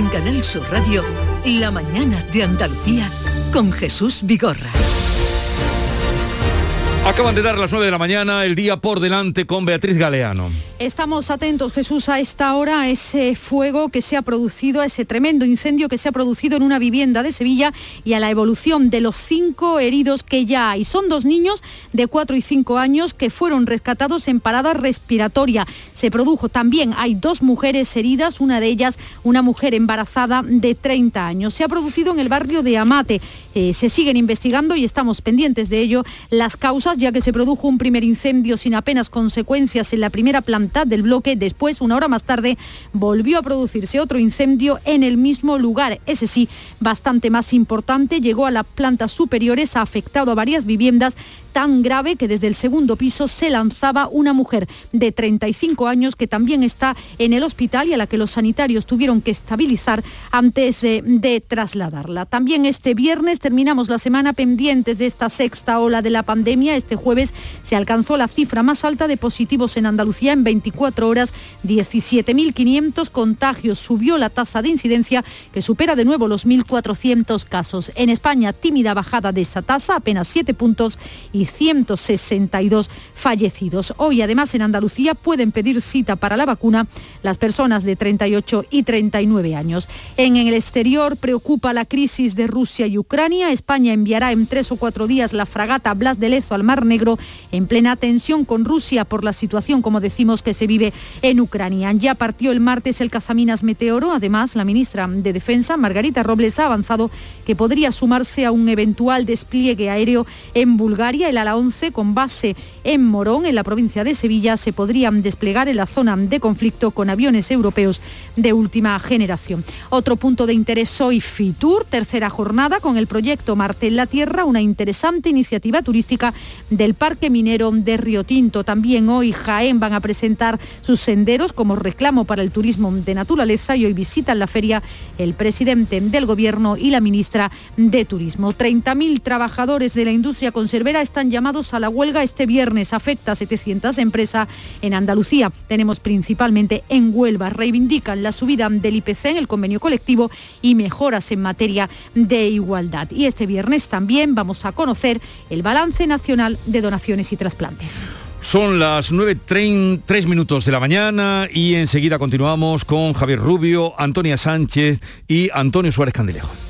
En Canal Sur Radio, La mañana de Andalucía con Jesús Vigorra. Acaban de dar las 9 de la mañana, el día por delante con Beatriz Galeano. Estamos atentos, Jesús, a esta hora a ese fuego que se ha producido, a ese tremendo incendio que se ha producido en una vivienda de Sevilla y a la evolución de los cinco heridos que ya hay. Son dos niños de 4 y 5 años que fueron rescatados en parada respiratoria. Se produjo también, hay dos mujeres heridas, una de ellas una mujer embarazada de 30 años. Se ha producido en el barrio de Amate. Eh, se siguen investigando y estamos pendientes de ello las causas, ya que se produjo un primer incendio sin apenas consecuencias en la primera planta del bloque. Después, una hora más tarde, volvió a producirse otro incendio en el mismo lugar. Ese sí, bastante más importante, llegó a las plantas superiores, ha afectado a varias viviendas tan grave que desde el segundo piso se lanzaba una mujer de 35 años que también está en el hospital y a la que los sanitarios tuvieron que estabilizar antes de, trasladarla. También este viernes terminamos la semana pendientes de esta sexta ola de la pandemia. Este jueves se alcanzó la cifra más alta de positivos en Andalucía en 24 horas, 17.500 contagios. Subió la tasa de incidencia que supera de nuevo los 1.400 casos. En España, tímida bajada de esa tasa, apenas 7 puntos 162 fallecidos. Hoy además en Andalucía pueden pedir cita para la vacuna las personas de 38 y 39 años. En el exterior preocupa la crisis de Rusia y Ucrania. España enviará en tres o cuatro días la fragata Blas de Lezo al Mar Negro en plena tensión con Rusia por la situación, como decimos, que se vive en Ucrania. Ya partió el martes el Cazaminas Meteoro. Además, la ministra de Defensa, Margarita Robles, ha avanzado que podría sumarse a un eventual despliegue aéreo en Bulgaria el ala 11 con base en Morón, en la provincia de Sevilla, se podrían desplegar en la zona de conflicto con aviones europeos de última generación. Otro punto de interés hoy Fitur, tercera jornada con el proyecto Marte en la Tierra, una interesante iniciativa turística del Parque Minero de Río Tinto. También hoy Jaén van a presentar sus senderos como reclamo para el turismo de naturaleza y hoy visitan la feria el presidente del Gobierno y la ministra de Turismo. 30.000 trabajadores de la industria conservera están llamados a la huelga este viernes. Afecta a 700 empresas en Andalucía. Tenemos principalmente en Huelva. Reivindican la subida del IPC en el convenio colectivo y mejoras en materia de igualdad. Y este viernes también vamos a conocer el balance nacional de donaciones y trasplantes. Son las 9.3 minutos de la mañana y enseguida continuamos con Javier Rubio, Antonia Sánchez y Antonio Suárez Candilejo.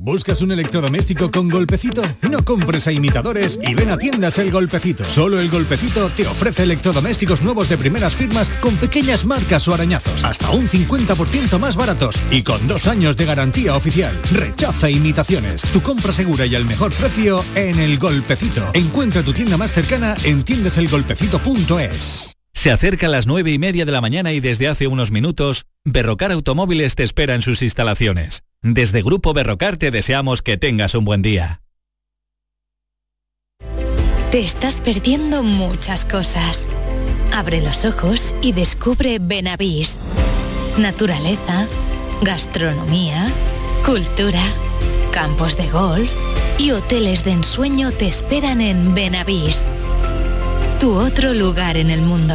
¿Buscas un electrodoméstico con golpecito? No compres a imitadores y ven a tiendas El Golpecito. Solo El Golpecito te ofrece electrodomésticos nuevos de primeras firmas con pequeñas marcas o arañazos, hasta un 50% más baratos y con dos años de garantía oficial. Rechaza imitaciones. Tu compra segura y al mejor precio en El Golpecito. Encuentra tu tienda más cercana en tiendaselgolpecito.es. Se acerca a las nueve y media de la mañana y desde hace unos minutos, Berrocar Automóviles te espera en sus instalaciones. Desde Grupo Berrocar te deseamos que tengas un buen día. Te estás perdiendo muchas cosas. Abre los ojos y descubre Benavís. Naturaleza, gastronomía, cultura, campos de golf y hoteles de ensueño te esperan en Benavís. Tu otro lugar en el mundo.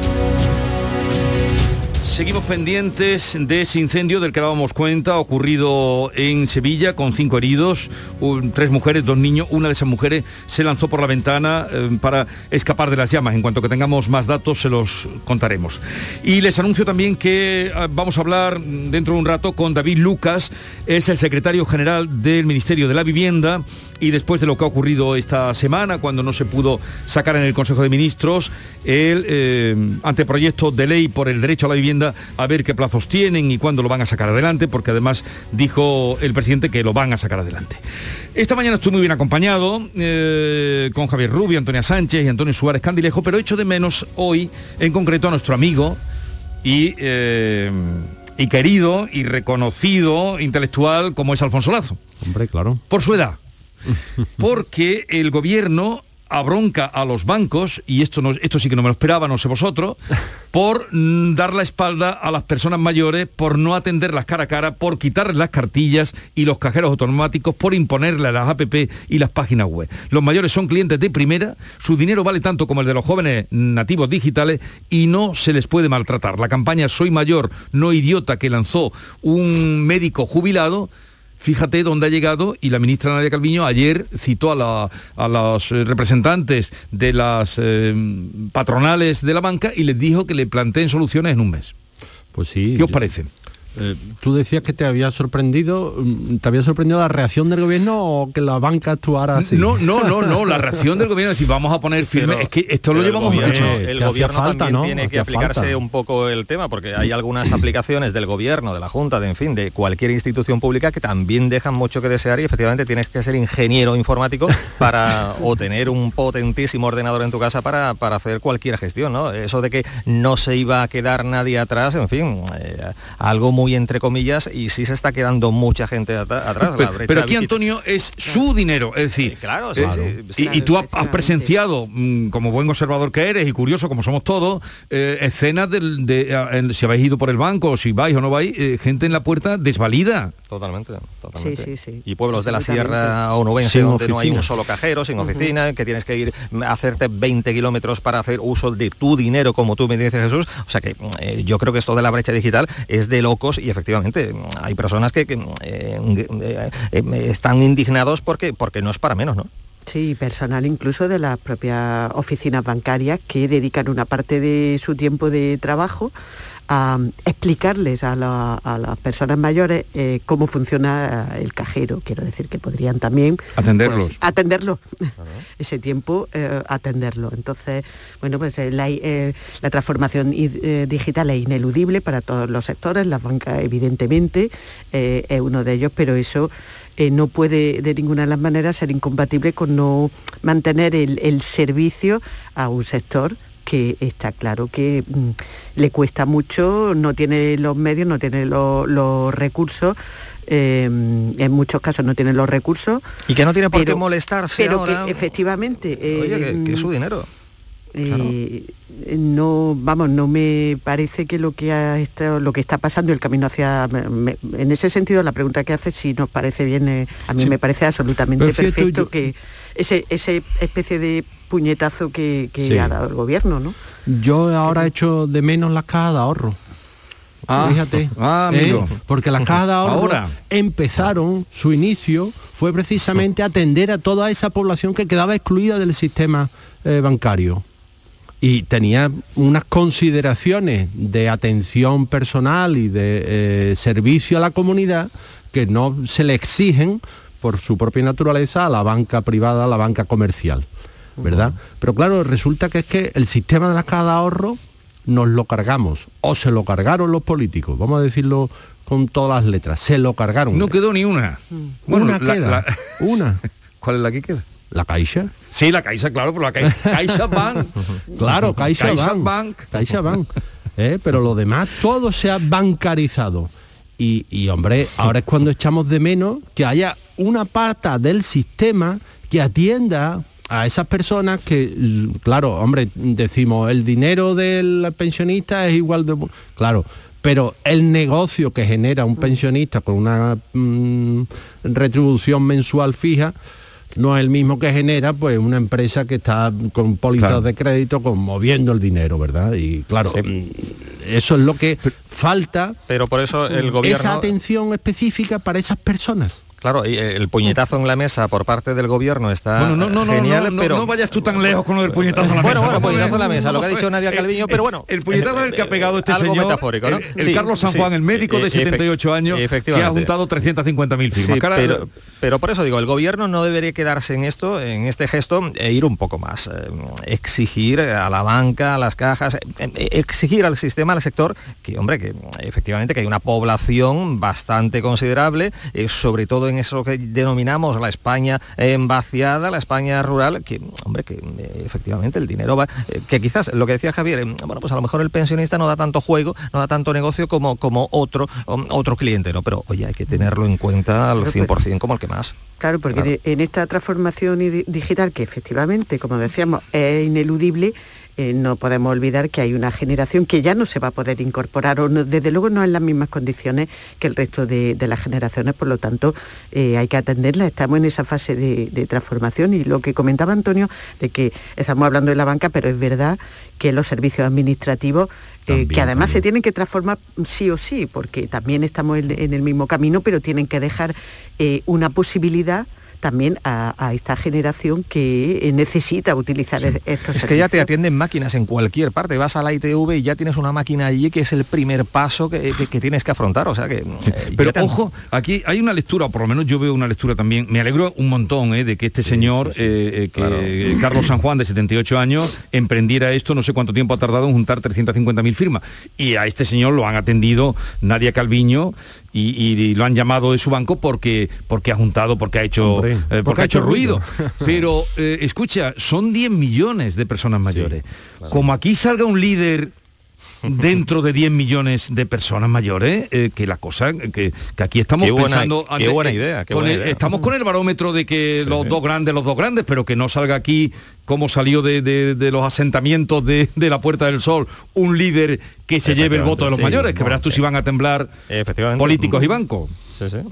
Seguimos pendientes de ese incendio del que dábamos cuenta, ocurrido en Sevilla con cinco heridos, tres mujeres, dos niños. Una de esas mujeres se lanzó por la ventana eh, para escapar de las llamas. En cuanto que tengamos más datos se los contaremos. Y les anuncio también que ah, vamos a hablar dentro de un rato con David Lucas, es el secretario general del Ministerio de la Vivienda y después de lo que ha ocurrido esta semana, cuando no se pudo sacar en el Consejo de Ministros el eh, anteproyecto de ley por el derecho a la vivienda, a ver qué plazos tienen y cuándo lo van a sacar adelante, porque además dijo el presidente que lo van a sacar adelante. Esta mañana estoy muy bien acompañado eh, con Javier Rubio, Antonia Sánchez y Antonio Suárez Candilejo, pero echo de menos hoy, en concreto, a nuestro amigo y... eh, y querido y reconocido intelectual como es Alfonso Lazo. Hombre, claro. Por su edad. Porque el gobierno abronca a los bancos, y esto, no, esto sí que no me lo esperaba, no sé vosotros, por dar la espalda a las personas mayores, por no atenderlas cara a cara, por quitarles las cartillas y los cajeros automáticos, por imponerle las APP y las páginas web. Los mayores son clientes de primera, su dinero vale tanto como el de los jóvenes nativos digitales y no se les puede maltratar. La campaña Soy mayor, no idiota que lanzó un médico jubilado, Fíjate dónde ha llegado y la ministra Nadia Calviño ayer citó a, la- a los eh, representantes de las eh, patronales de la banca y les dijo que le planteen soluciones en un mes. Pues sí. ¿Qué os yo- parece? Eh, tú decías que te había sorprendido, mm, ¿te había sorprendido la reacción del gobierno o que la banca actuara así? No, no, no, no, la reacción del gobierno es decir, vamos a poner firme, es que esto lo llevamos el gobierno, mucho. el que hacía gobierno falta, también ¿no? tiene que aplicarse falta. un poco el tema porque hay algunas aplicaciones del gobierno, de la Junta, de en fin, de cualquier institución pública que también dejan mucho que desear y efectivamente tienes que ser ingeniero informático para o tener un potentísimo ordenador en tu casa para, para hacer cualquier gestión, ¿no? Eso de que no se iba a quedar nadie atrás, en fin, eh, algo muy entre comillas y sí se está quedando mucha gente atrás. la Pero, brecha pero aquí. Antonio es su dinero, es decir, claro, sí, eh, sí, y, y tú has, has presenciado, mm, como buen observador que eres y curioso como somos todos, eh, escenas de, en- si habéis ido por el banco, o si vais o no vais, eh, gente en la puerta desvalida. Totalmente, totalmente. Sí, sí, sí. Y pueblos de la. Sierra onubense Sin donde no hay oficina. un solo cajero, sin oficina, que tienes que ir a hacerte 20 kilómetros para hacer uso de tu dinero, como tú me dices Jesús. O sea que eh, yo creo que esto de la brecha digital es de locos y efectivamente hay personas que, eh, eh, eh, están indignados porque, porque no es para menos, ¿no? Sí, personal incluso de las propias oficinas bancarias que dedican una parte de su tiempo de trabajo a mm, explicarles a, la- a las personas mayores eh, cómo funciona eh, el cajero. Quiero decir que podrían también Atenderlos. pues, atenderlo, ese tiempo eh, atenderlo. Entonces, bueno, pues eh, la, eh, la transformación i- eh, digital es ineludible para todos los sectores, la banca evidentemente eh, es uno de ellos, pero eso eh, no puede de ninguna de las maneras ser incompatible con no mantener el, el servicio a un sector que está claro que mm, le cuesta mucho, no tiene los medios, no tiene lo- los recursos, eh, en muchos casos no tiene los recursos. Y que no tiene por qué pero- molestarse pero ahora. que efectivamente... Oye, que, eh, que es su dinero. eh, no vamos no me parece que lo que ha estado, lo que está pasando el camino hacia me- en ese sentido la pregunta que hace si nos parece bien eh, a mí Sí. me parece absolutamente perfecto yo- que ese ese especie de puñetazo que, que Sí. ha dado el gobierno no Yo ahora echo de menos las cajas de ahorro. Ah, Fíjate. ah, ¿eh? Porque las cajas de ahorro Ahora. empezaron, su inicio fue precisamente atender a toda esa población que quedaba excluida del sistema eh, bancario. Y tenía unas consideraciones de atención personal y de eh, servicio a la comunidad que no se le exigen por su propia naturaleza a la banca privada, a la banca comercial. ¿Verdad? Pero claro, resulta que es que el sistema de las cajas de ahorro nos lo cargamos, o se lo cargaron los políticos, vamos a decirlo con todas las letras, se lo cargaron. No quedó ni una. una la- queda, la- una. ¿Cuál es la que queda? La Caixa. Sí, la Caixa, claro, pero la Caixa, Caixa Bank. Claro, Caixa, Caixa Bank. Bank. Caixa Bank. ¿eh? pero lo demás todo se ha bancarizado. Y, y, hombre, ahora es cuando echamos de menos que haya una pata del sistema que atienda a esas personas que, claro, hombre, decimos, el dinero del pensionista es igual de... Claro, pero el negocio que genera un pensionista con una mm, retribución mensual fija, no es el mismo que genera pues una empresa que está con pólizas de crédito con, moviendo el dinero, ¿verdad? Y claro, mm, eso es lo que falta. Pero por eso el gobierno... Esa atención específica para esas personas. Claro, y el puñetazo en la mesa por parte del gobierno está bueno, no, no, genial, no, pero no vayas tú tan lejos con el puñetazo en la mesa. Bueno, bueno, puñetazo en la mesa, lo que ha dicho Nadia Calviño, pero bueno. El, puñetazo es el que ha pegado este algo señor, metafórico, ¿no? el, Carlos San Juan, el médico de 78 años, que ha juntado 350.000 firmas. Cara, pero, pero, por eso digo, el gobierno no debería quedarse en esto, en este gesto, e ir un poco más. Eh, exigir a la banca, a las cajas, eh, exigir al sistema, al sector, que hombre, que efectivamente que hay una población bastante considerable, eh, sobre todo en eso que denominamos la España vaciada, la España rural, que, hombre, que eh, efectivamente el dinero va, eh, que quizás lo que decía Javier, eh, bueno, pues a lo mejor el pensionista no da tanto juego, no da tanto negocio como, como otro, otro cliente, ¿no? Pero oye, hay que tenerlo en cuenta al 100% como el que más. Claro, porque en esta transformación digital, que efectivamente, como decíamos, es ineludible, eh, no podemos olvidar que hay una generación que ya no se va a poder incorporar, o desde luego no en las mismas condiciones que el resto de, las generaciones, por lo tanto eh, hay que atenderla, estamos en esa fase de, transformación y lo que comentaba Antonio, de que estamos hablando de la banca, pero es verdad que los servicios administrativos eh, que además se tienen que transformar sí o sí, porque también estamos en, el mismo camino, pero tienen que dejar una posibilidad también a, esta generación que necesita utilizar estos Es que ya te atienden máquinas en cualquier parte, vas a la ITV y ya tienes una máquina allí que es el primer paso que, tienes que afrontar, o sea que... Eh, Pero ojo, aquí hay una lectura, o por lo menos yo veo una lectura también, me alegro un montón eh, de que este señor, eh, que Carlos San Juan, de 78 años, emprendiera esto, no sé cuánto tiempo ha tardado en juntar 350.000 firmas, y a este señor lo han atendido Nadia Calviño, y, lo han llamado de su banco porque, porque ha juntado, porque ha hecho, eh, porque, ha hecho ruido. Pero eh, escucha, son 10 millones de personas mayores. Como aquí salga un líder dentro de 10 millones de personas mayores, eh, que la cosa, que, aquí estamos pensando... Qué buena idea, Estamos con el barómetro de que los dos grandes, los dos grandes, pero que no salga aquí como salió de, los asentamientos de, la Puerta del Sol un líder que se lleve el voto de los mayores, que verás tú si van a temblar políticos y bancos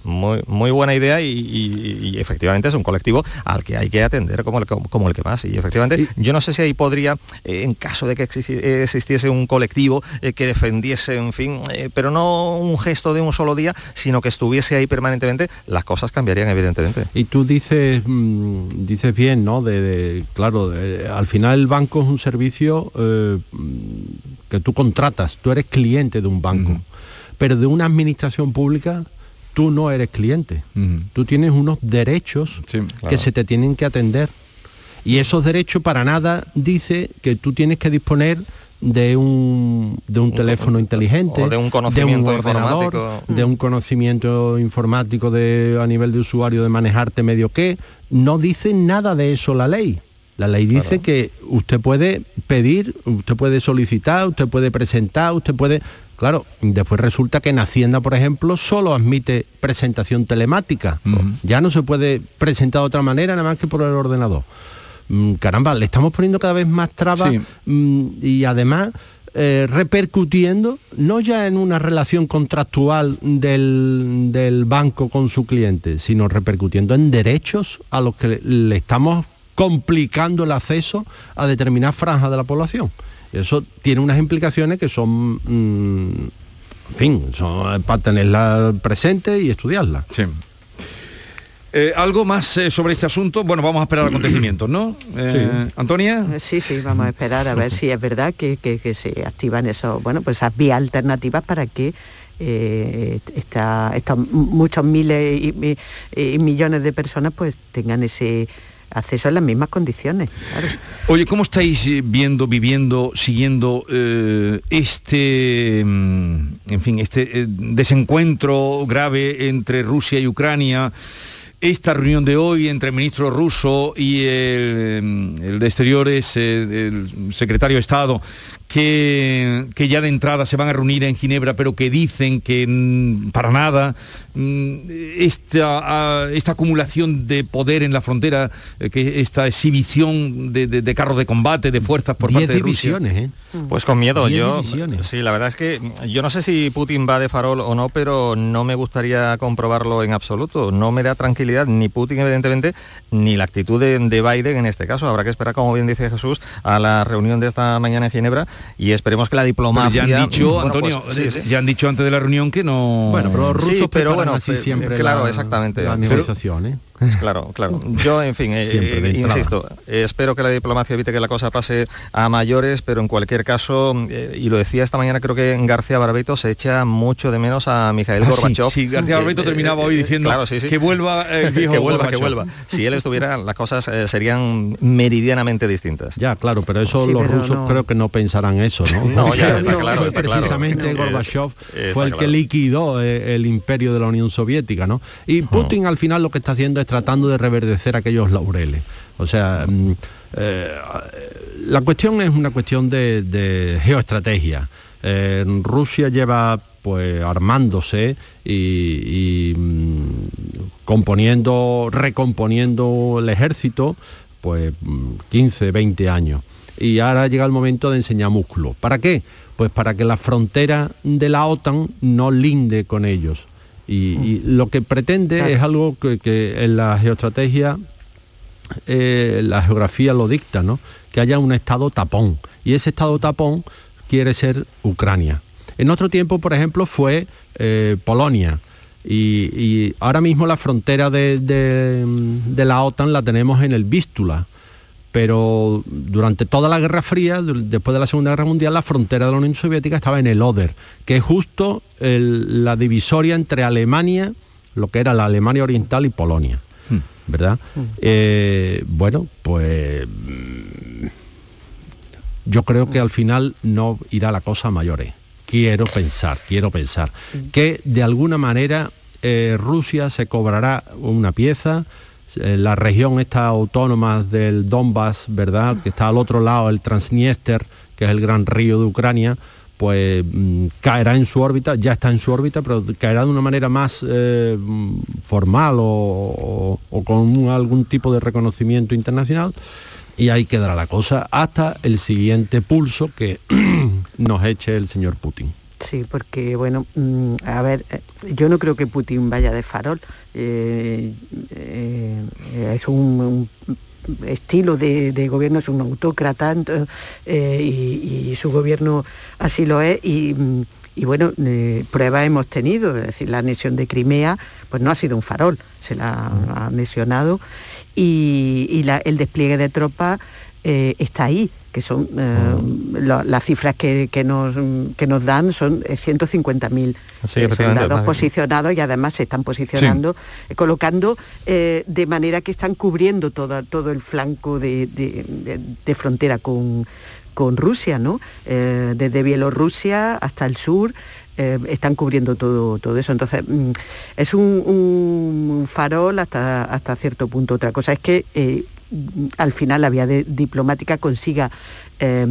muy, muy buena idea y, efectivamente es un colectivo al que hay que atender como el, como el que más. Y efectivamente, yo no sé si ahí podría, eh, en caso de que existiese un colectivo eh, que defendiese, en fin, eh, pero no un gesto de un solo día, sino que estuviese ahí permanentemente, las cosas cambiarían evidentemente. Y tú dices, mm, dices bien, ¿no? De, claro, al final el banco es un servicio que tú contratas, tú eres cliente de un banco. Pero de una administración pública tú no eres cliente. Tú tienes unos derechos que se te tienen que atender. Y esos derechos para nada dice que tú tienes que disponer de un, de un teléfono inteligente, de un conocimiento informático. de un conocimiento informático de, a nivel de usuario de manejarte medio qué. No dice nada de eso la ley. La ley dice que usted puede pedir, usted puede solicitar, usted puede presentar, usted puede Claro, después resulta que en Hacienda, por ejemplo, solo admite presentación telemática. Ya no se puede presentar de otra manera, nada más que por el ordenador. Mm, caramba, le estamos poniendo cada vez más trabas mm, y además eh, repercutiendo no ya en una relación contractual del, del, banco con su cliente, sino repercutiendo en derechos a los que le estamos complicando el acceso a determinadas franjas de la población. Eso tiene unas implicaciones que son, mm, en fin, son para tenerla presente y estudiarla. Sí. Eh, ¿Algo más eh, sobre este asunto? Bueno, vamos a esperar acontecimientos, ¿no? Eh, ¿Antonia? Sí, sí, vamos a esperar a ver si es verdad que, se activan esos, bueno, pues esas vías alternativas para que estos muchos miles y, millones de personas pues tengan ese acceso en las mismas condiciones. Oye, ¿cómo estáis eh, viendo, viviendo, siguiendo eh, este, mm, en fin, este eh, desencuentro grave entre Rusia y Ucrania? Esta reunión de hoy entre el ministro ruso y el, mm, de Exteriores, el secretario de Estado, que, que, ya de entrada se van a reunir en Ginebra, pero que dicen que mm, para nada mm, esta, esta, acumulación de poder en la frontera, eh, que esta exhibición de, de, de, carros de combate, de fuerzas por parte de Rusia. ¿eh? Pues con miedo, yo sí, la verdad es que yo no sé si Putin va de farol o no, pero no me gustaría comprobarlo en absoluto. No me da tranquilidad ni Putin, evidentemente, ni la actitud de, de Biden en este caso. Habrá que esperar, como bien dice Jesús, a la reunión de esta mañana en Ginebra y esperemos que la diplomacia... Pero ya han dicho, bueno, Antonio, pues, sí, sí. ya han dicho antes de la reunión que no... Bueno, pero los rusos sí, pero bueno, así pues, siempre claro, la, exactamente. la negociación, ¿eh? Claro, claro. Yo, en fin, eh, eh, insisto, eh, espero que la diplomacia evite que la cosa pase a mayores, pero en cualquier caso, eh, y lo decía esta mañana, creo que en García Barbeito se echa mucho de menos a Mikhail Ah, Gorbachev. Sí, sí, García Barbeito terminaba hoy diciendo claro, sí, sí. que vuelva el viejo que vuelva, Gorbachev. que vuelva. Si él estuviera, las cosas eh, serían meridianamente distintas. Ya, claro, pero eso Sí, los pero rusos no. creo que no pensarán eso, ¿no? No, ya, está claro, está claro. precisamente Eh, Gorbachev fue el que claro. liquidó eh, el imperio de la Unión Soviética, ¿no? Y Putin al final lo que está haciendo es tratando de reverdecer aquellos laureles. O sea, mm, eh, la cuestión es una cuestión de, geoestrategia. Rusia lleva pues armándose y, y, mm, componiendo, recomponiendo el ejército pues mm, 15, 20 años. Y ahora llega el momento de enseñar músculo. ¿Para qué? Pues para que la frontera de la OTAN no linde con ellos. Y, y lo que pretende es algo que, que en la geoestrategia eh, la geografía lo dicta, ¿no? Que haya un estado tapón. Y ese estado tapón quiere ser Ucrania. En otro tiempo, por ejemplo, fue eh, Polonia. Y, y ahora mismo la frontera de, de- de la OTAN la tenemos en el Vístula. Pero durante toda la Guerra Fría, después de la Segunda Guerra Mundial, la frontera de la Unión Soviética estaba en el Oder, que es justo el- la divisoria entre Alemania, lo que era la Alemania Oriental y Polonia. ¿verdad? Eh, bueno, pues mm, yo creo que al final no irá la cosa a mayores. Quiero pensar, quiero pensar que de alguna manera eh, Rusia se cobrará una pieza, la región esta autónoma del Donbass, ¿verdad? Que está al otro lado, el Transniester, que es el gran río de Ucrania, pues mm, caerá en su órbita, ya está en su órbita, pero caerá de una manera más eh, formal o, con algún tipo de reconocimiento internacional y ahí quedará la cosa hasta el siguiente pulso que nos eche el señor Putin. Sí, porque bueno, mm, a ver, eh, yo no creo que Putin vaya de farol. Eh, eh, es un, estilo de, gobierno, es un autócrata y, su gobierno así lo es. Y, bueno, eh, pruebas hemos tenido, es decir, la anexión de Crimea, pues no ha sido un farol, se la ha anexionado y, el despliegue de tropas está ahí, que son eh, lo- las cifras que, que nos, que nos dan son eh, 150.000 Sí, eh, soldados posicionados y además se están posicionando, eh, colocando eh, de manera que están cubriendo toda, todo el flanco de, de- de- de frontera con, con Rusia, ¿no? Eh, desde Bielorrusia hasta el sur. eh, están cubriendo todo, todo eso. Entonces, mm, es un, un farol hasta, hasta cierto punto. Otra cosa es que eh, al final la vía de- diplomática consiga eh,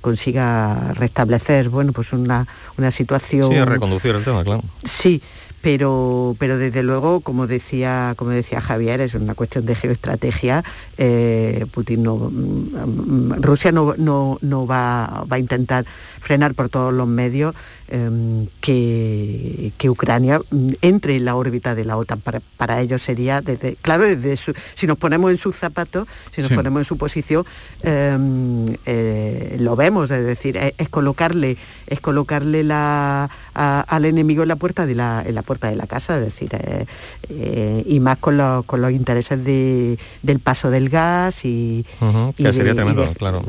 consiga restablecer bueno pues una, una situación Sí, reconducir el tema, claro. Sí, pero, pero desde luego, como decía, como decía Javier, es una cuestión de geoestrategia. eh, Putin no, mm, mm, Rusia no, no, no va, va a intentar frenar por todos los medios em, que, que Ucrania mm, entre en la órbita de la OTAN. Para, para ellos sería, desde, claro, desde su- si nos ponemos en sus zapatos, si nos Sí. ponemos en su posición, em, eh, lo vemos, es decir, es, es colocarle, es colocarle la, a- al enemigo en la puerta de la, en la puerta de la casa, es decir, eh, eh, y más con los, con los intereses de- del paso del gas y, y que de- sería y tremendo, de- claro.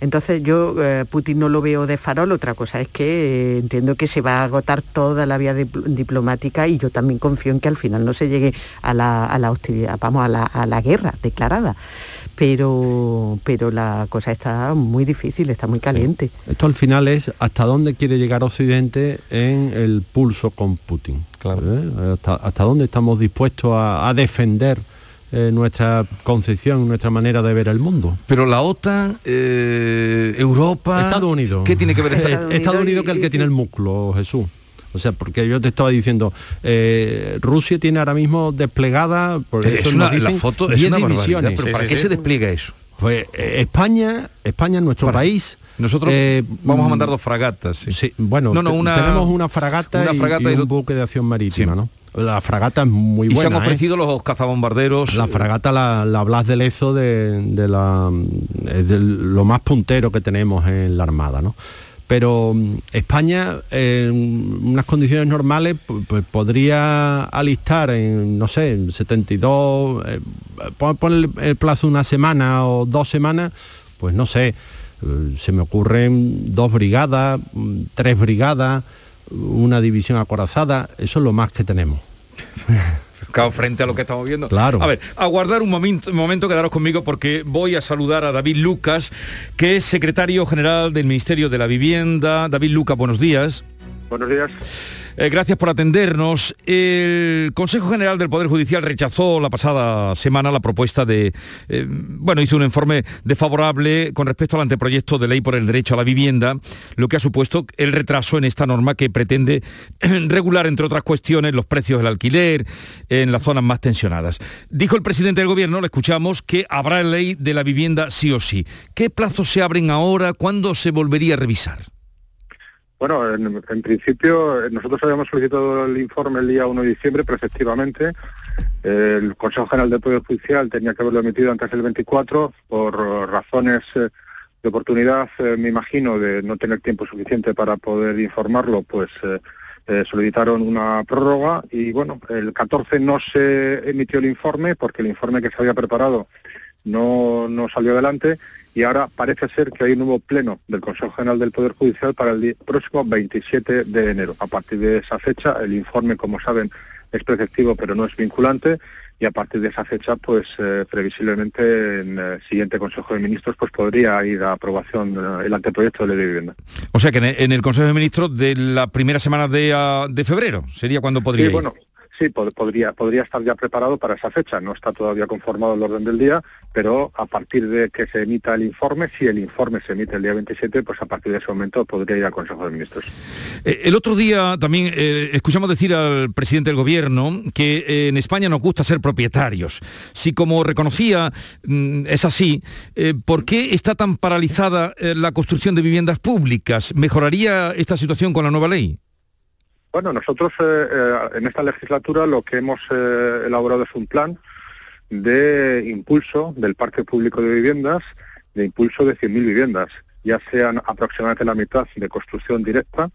Entonces yo eh, Putin no lo veo de farol, otra cosa es que eh, entiendo que se va a agotar toda la vía dipl- diplomática y yo también confío en que al final no se llegue a la, a la hostilidad, vamos, a la, a la guerra declarada. Pero, pero la cosa está muy difícil, está muy caliente. Esto al final es hasta dónde quiere llegar Occidente en el pulso con Putin. ¿eh? Hasta, hasta dónde estamos dispuestos a, a defender eh, nuestra concepción, nuestra manera de ver el mundo. Pero la OTAN, eh, Europa... Estados Unidos. ¿Qué tiene que ver Estados Unidos? Estados Unidos que es el que tiene el músculo, Jesús. O sea, porque yo te estaba diciendo, eh, Rusia tiene ahora mismo desplegada, por es eso una, dicen, la foto es 10 una divisiones. pero Sí, ¿para sí, qué sí. se despliega eso? Pues eh, España, España, nuestro Para- país. Nosotros eh, vamos a mm, mandar dos fragatas. Sí. Sí, bueno, No, no, una- tenemos una fragata, una y- fragata y, y un buque de acción marítima, ¿no? La fragata es muy y buena. se han ¿eh? ofrecido los cazabombarderos. La fragata, la, la Blas de Lezo de, de la, es de lo más puntero que tenemos en la Armada, ¿no? Pero mm, España, en unas condiciones normales, pu- pues, podría alistar en, no sé, en 72, eh, pon, pon el, el plazo una semana o dos semanas, pues no sé, eh, se me ocurren dos brigadas, mm, tres brigadas, una división acorazada, eso es lo más que tenemos. Claro, frente a lo que estamos viendo. Claro. A ver, aguardar un momento, un momento, quedaros conmigo porque voy a saludar a David Lucas, que es secretario general del Ministerio de la Vivienda. David Lucas, buenos días. Buenos días. Eh, gracias por atendernos. El Consejo General del Poder Judicial rechazó la pasada semana la propuesta de, eh, bueno, hizo un informe desfavorable con respecto al anteproyecto de ley por el derecho a la vivienda, lo que ha supuesto el retraso en esta norma que pretende regular, entre otras cuestiones, los precios del alquiler en las zonas más tensionadas. Dijo el presidente del Gobierno, le escuchamos, que habrá ley de la vivienda sí o sí. ¿Qué plazos se abren ahora? ¿Cuándo se volvería a revisar? Bueno, en, principio eh, nosotros habíamos solicitado el informe el día 1 de diciembre, pero efectivamente el Consejo General del Poder Judicial tenía que haberlo emitido antes del 24 por razones eh, de oportunidad, eh, me imagino, de no tener tiempo suficiente para poder informarlo, pues solicitaron una prórroga y bueno, el 14 no se emitió el informe porque el informe que se había preparado no, no salió adelante y ahora parece ser que hay un nuevo pleno del Consejo General del Poder Judicial para el próximo 27 de enero. A partir de esa fecha, el informe, como saben, es preceptivo pero no es vinculante y a partir de esa fecha, pues eh, previsiblemente en el siguiente Consejo de Ministros pues podría ir a aprobación eh, el anteproyecto de ley de vivienda. O sea que en el, Consejo de Ministros de la primera semana de, ah, de febrero sería cuando podría Sí, ir. bueno, sí, pod- podría, estar ya preparado para esa fecha. No está todavía conformado el orden del día, pero a partir de que se emita el informe, si el informe se emite el día 27, pues a partir de ese momento podría ir al Consejo de Ministros. Eh, El otro día también eh, escuchamos decir al presidente del gobierno que eh, en España nos gusta ser propietarios. Si como reconocía mm, es así, ¿por qué está tan paralizada la construcción de viviendas públicas? ¿Mejoraría esta situación con la nueva ley? Bueno, nosotros eh, eh, en esta legislatura lo que hemos eh, elaborado es un plan de impulso del parque público de viviendas, de impulso de 100.000 viviendas, ya sean aproximadamente la mitad de construcción directa,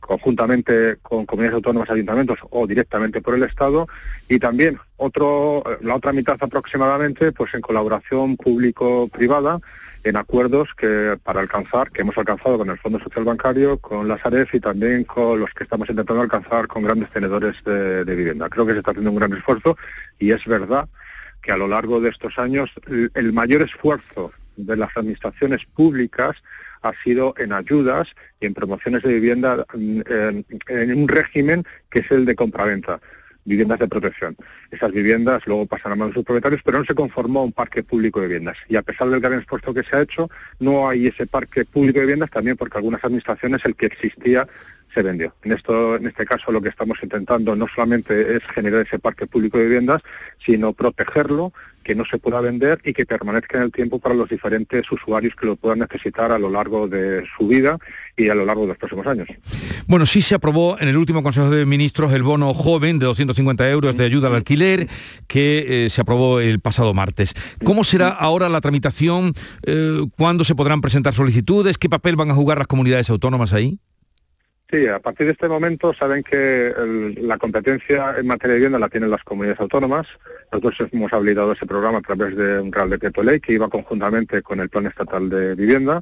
conjuntamente con comunidades autónomas, ayuntamientos o directamente por el Estado, y también otro, la otra mitad aproximadamente, pues en colaboración público-privada, en acuerdos que para alcanzar, que hemos alcanzado con el Fondo Social Bancario, con la Saref y también con los que estamos intentando alcanzar con grandes tenedores de, vivienda. Creo que se está haciendo un gran esfuerzo y es verdad que a lo largo de estos años el, mayor esfuerzo de las administraciones públicas ha sido en ayudas y en promociones de vivienda mm, en un régimen que es el de compraventa viviendas de protección. Esas viviendas luego pasan a manos de sus propietarios, pero no se conformó un parque público de viviendas. Y a pesar del gran esfuerzo que se ha hecho, no hay ese parque público de viviendas también porque algunas administraciones el que existía se vendió. En esto, en este caso, lo que estamos intentando no solamente es generar ese parque público de viviendas, sino protegerlo, que no se pueda vender y que permanezca en el tiempo para los diferentes usuarios que lo puedan necesitar a lo largo de su vida y a lo largo de los próximos años. Bueno, sí se aprobó en el último Consejo de Ministros el bono joven de 250 euros de ayuda al alquiler que eh, se aprobó el pasado martes. ¿Cómo será ahora la tramitación? Eh, ¿Cuándo se podrán presentar solicitudes? ¿Qué papel van a jugar las comunidades autónomas ahí? Sí, a partir de este momento saben que la competencia en materia de vivienda la tienen las comunidades autónomas. Nosotros hemos habilitado ese programa a través de un Real Decreto Ley que iba conjuntamente con el Plan Estatal de Vivienda.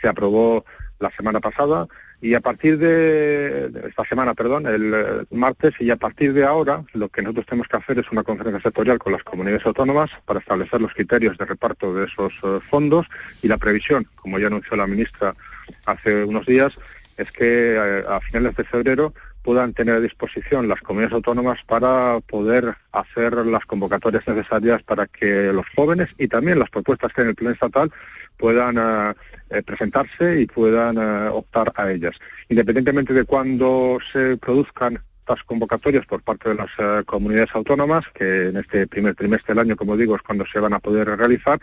Se aprobó la semana pasada y a partir de, esta semana, perdón, el martes y a partir de ahora lo que nosotros tenemos que hacer es una conferencia sectorial con las comunidades autónomas para establecer los criterios de reparto de esos eh, fondos y la previsión, como ya anunció la ministra hace unos días, es que eh, a finales de febrero puedan tener a disposición las comunidades autónomas para poder hacer las convocatorias necesarias para que los jóvenes y también las propuestas que hay en el plan estatal puedan eh, eh, presentarse y puedan optar a ellas. Independientemente de cuándo se produzcan estas convocatorias por parte de las comunidades autónomas, que en este primer trimestre del año, como digo, es cuando se van a poder realizar,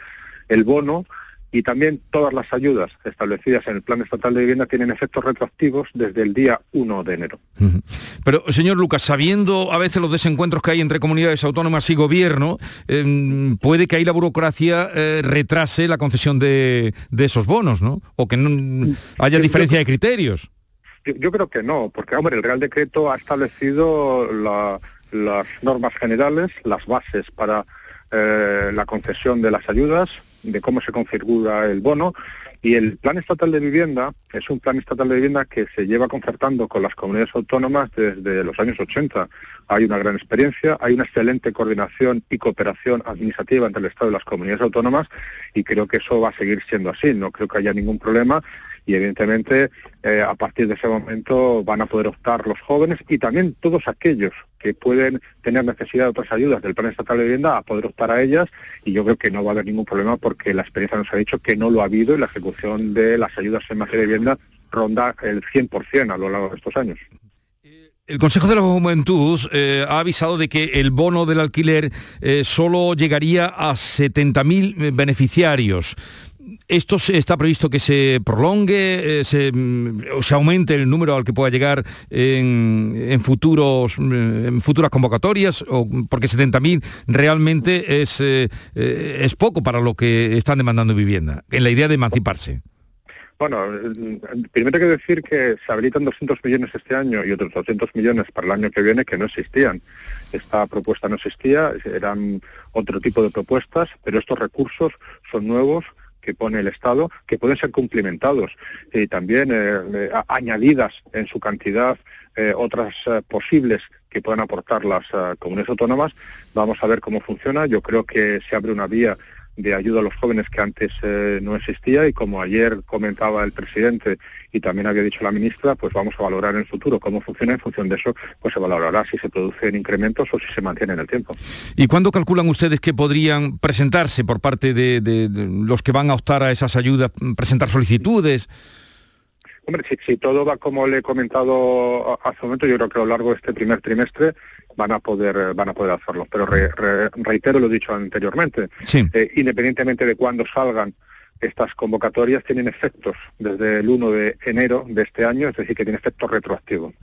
el bono y también todas las ayudas establecidas en el Plan Estatal de Vivienda tienen efectos retroactivos desde el día 1 de enero. Pero, señor Lucas, sabiendo a veces los desencuentros que hay entre comunidades autónomas y gobierno, em, puede que ahí la burocracia eh, retrase la concesión de, esos bonos, ¿no? O que no haya diferencia de criterios. Yo, creo que no, porque, hombre, el Real Decreto ha establecido las normas generales, las bases para eh, la concesión de las ayudas, de cómo se configura el bono y el Plan Estatal de Vivienda es un plan estatal de vivienda que se lleva concertando con las comunidades autónomas desde los años 80. Hay una gran experiencia, hay una excelente coordinación y cooperación administrativa entre el Estado y las comunidades autónomas y creo que eso va a seguir siendo así. No creo que haya ningún problema y evidentemente eh, a partir de ese momento van a poder optar los jóvenes y también todos aquellos que pueden tener necesidad de otras ayudas del Plan Estatal de Vivienda a poder optar a ellas y yo creo que no va a haber ningún problema porque la experiencia nos ha dicho que no lo ha habido y la ejecución de las ayudas en materia de vivienda ronda el 100% a lo largo de estos años. El Consejo de la Juventud eh, ha avisado de que el bono del alquiler eh, solo llegaría a 70.000 beneficiarios esto está previsto que se prolongue, eh, se, mm, se aumente el número al que pueda llegar en, futuros, mm, futuras convocatorias, o porque 70.000 realmente es, eh, eh, es poco para lo que están demandando vivienda, en la idea de emanciparse. Bueno, primero hay que decir que se habilitan 200 millones este año y otros 200 millones para el año que viene que no existían. Esta propuesta no existía, eran otro tipo de propuestas, pero estos recursos son nuevos que pone el Estado, que pueden ser cumplimentados y también eh, eh, añadidas en su cantidad eh, otras posibles que puedan aportar las comunidades autónomas. Vamos a ver cómo funciona. Yo creo que se abre una vía de ayuda a los jóvenes que antes eh, no existía y como ayer comentaba el presidente y también había dicho la ministra, pues vamos a valorar en el futuro cómo funciona en función de eso, pues se valorará si se producen incrementos o si se mantiene en el tiempo. ¿Y cuándo calculan ustedes que podrían presentarse por parte de, los que van a optar a esas ayudas, presentar solicitudes? Hombre, si, todo va como le he comentado hace un momento, yo creo que a lo largo de este primer trimestre van a poder van a poder hacerlo. Pero reitero lo dicho anteriormente, eh, independientemente de cuándo salgan estas convocatorias tienen efectos desde el 1 de enero de este año, es decir, que tiene efecto retroactivo.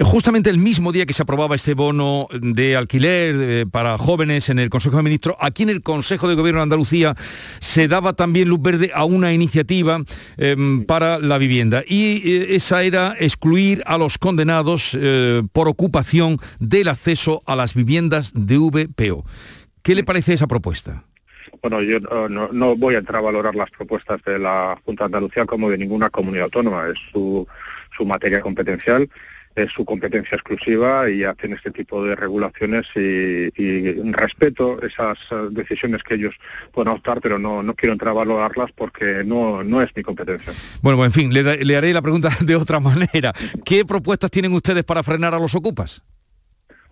Justamente el mismo día que se aprobaba este bono de alquiler eh, para jóvenes en el Consejo de Ministros, aquí en el Consejo de Gobierno de Andalucía se daba también luz verde a una iniciativa em, para la vivienda y eh, esa era excluir a los condenados eh, por ocupación del acceso a las viviendas de VPO. ¿Qué le parece esa propuesta? Bueno, yo no, voy a entrar a valorar las propuestas de la Junta de Andalucía como de ninguna comunidad autónoma. Es su, su materia competencial, es su competencia exclusiva y hacen este tipo de regulaciones y, respeto esas decisiones que ellos puedan optar, pero no, no quiero entrar a valorarlas porque no, no es mi competencia. Bueno, pues, en fin, le, le haré la pregunta de otra manera. ¿Qué propuestas tienen ustedes para frenar a los ocupas?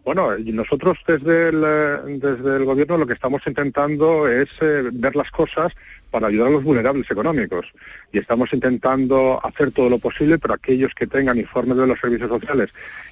Bueno, nosotros desde el, eh, desde el gobierno lo que estamos intentando es eh, ver las cosas para ayudar a los vulnerables económicos. Y estamos intentando hacer todo lo posible para aquellos que tengan informes de los servicios sociales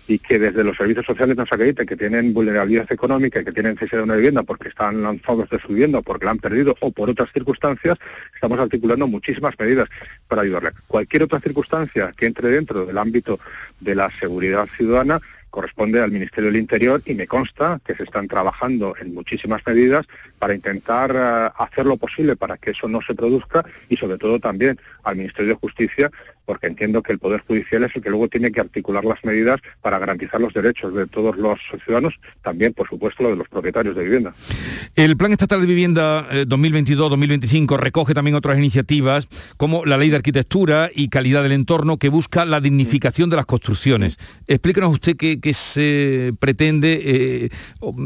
y que desde los servicios sociales nos acrediten que tienen vulnerabilidad económica y que tienen necesidad de una vivienda porque están lanzados de su vivienda porque la han perdido o por otras circunstancias, estamos articulando muchísimas medidas para ayudarle. Cualquier otra circunstancia que entre dentro del ámbito de la seguridad ciudadana, corresponde al Ministerio del Interior y me consta que se están trabajando en muchísimas medidas para intentar eh, hacer lo posible para que eso no se produzca y sobre todo también al Ministerio de Justicia porque entiendo que el Poder Judicial es el que luego tiene que articular las medidas para garantizar los derechos de todos los ciudadanos, también, por supuesto, lo de los propietarios de vivienda. El Plan Estatal de Vivienda 2022-2025 eh, recoge también otras iniciativas, como la Ley de Arquitectura y Calidad del Entorno, que busca la dignificación de las construcciones. Explíquenos usted qué, se pretende eh,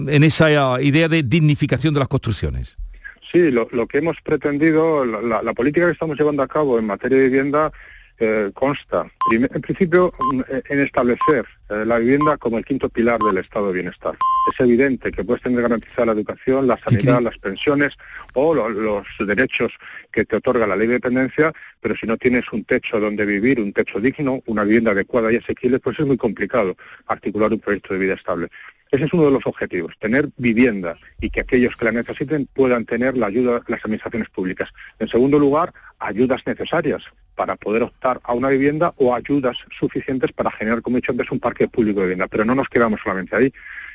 en esa idea de dignificación de las construcciones. Sí, lo, que hemos pretendido, la, política que estamos llevando a cabo en materia de vivienda consta, en principio, en establecer eh, la vivienda como el quinto pilar del estado de bienestar. Es evidente que puedes tener garantizada la educación, la sanidad, las pensiones o los derechos que te otorga la ley de dependencia, pero si no tienes un techo donde vivir, un techo digno, una vivienda adecuada y asequible, pues es muy complicado articular un proyecto de vida estable. Ese es uno de los objetivos, tener vivienda y que aquellos que la necesiten puedan tener la ayuda de las administraciones públicas. En segundo lugar, ayudas necesarias para poder optar a una vivienda o ayudas suficientes para generar, como he dicho antes, un parque público de vivienda. Pero no nos quedamos solamente ahí.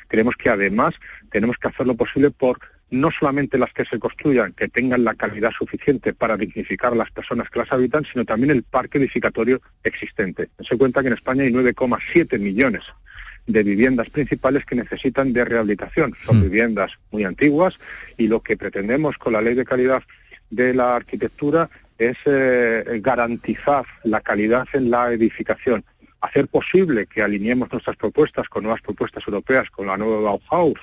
Creemos que además tenemos que hacer lo posible por no solamente las que se construyan, que tengan la calidad suficiente para dignificar a las personas que las habitan, sino también el parque edificatorio existente. Se cuenta que en España hay 9,7 millones de viviendas principales que necesitan de rehabilitación. Son hmm. viviendas muy antiguas y lo que pretendemos con la ley de calidad de la arquitectura es eh, garantizar la calidad en la edificación, hacer posible que alineemos nuestras propuestas con nuevas propuestas europeas, con la nueva Bauhaus,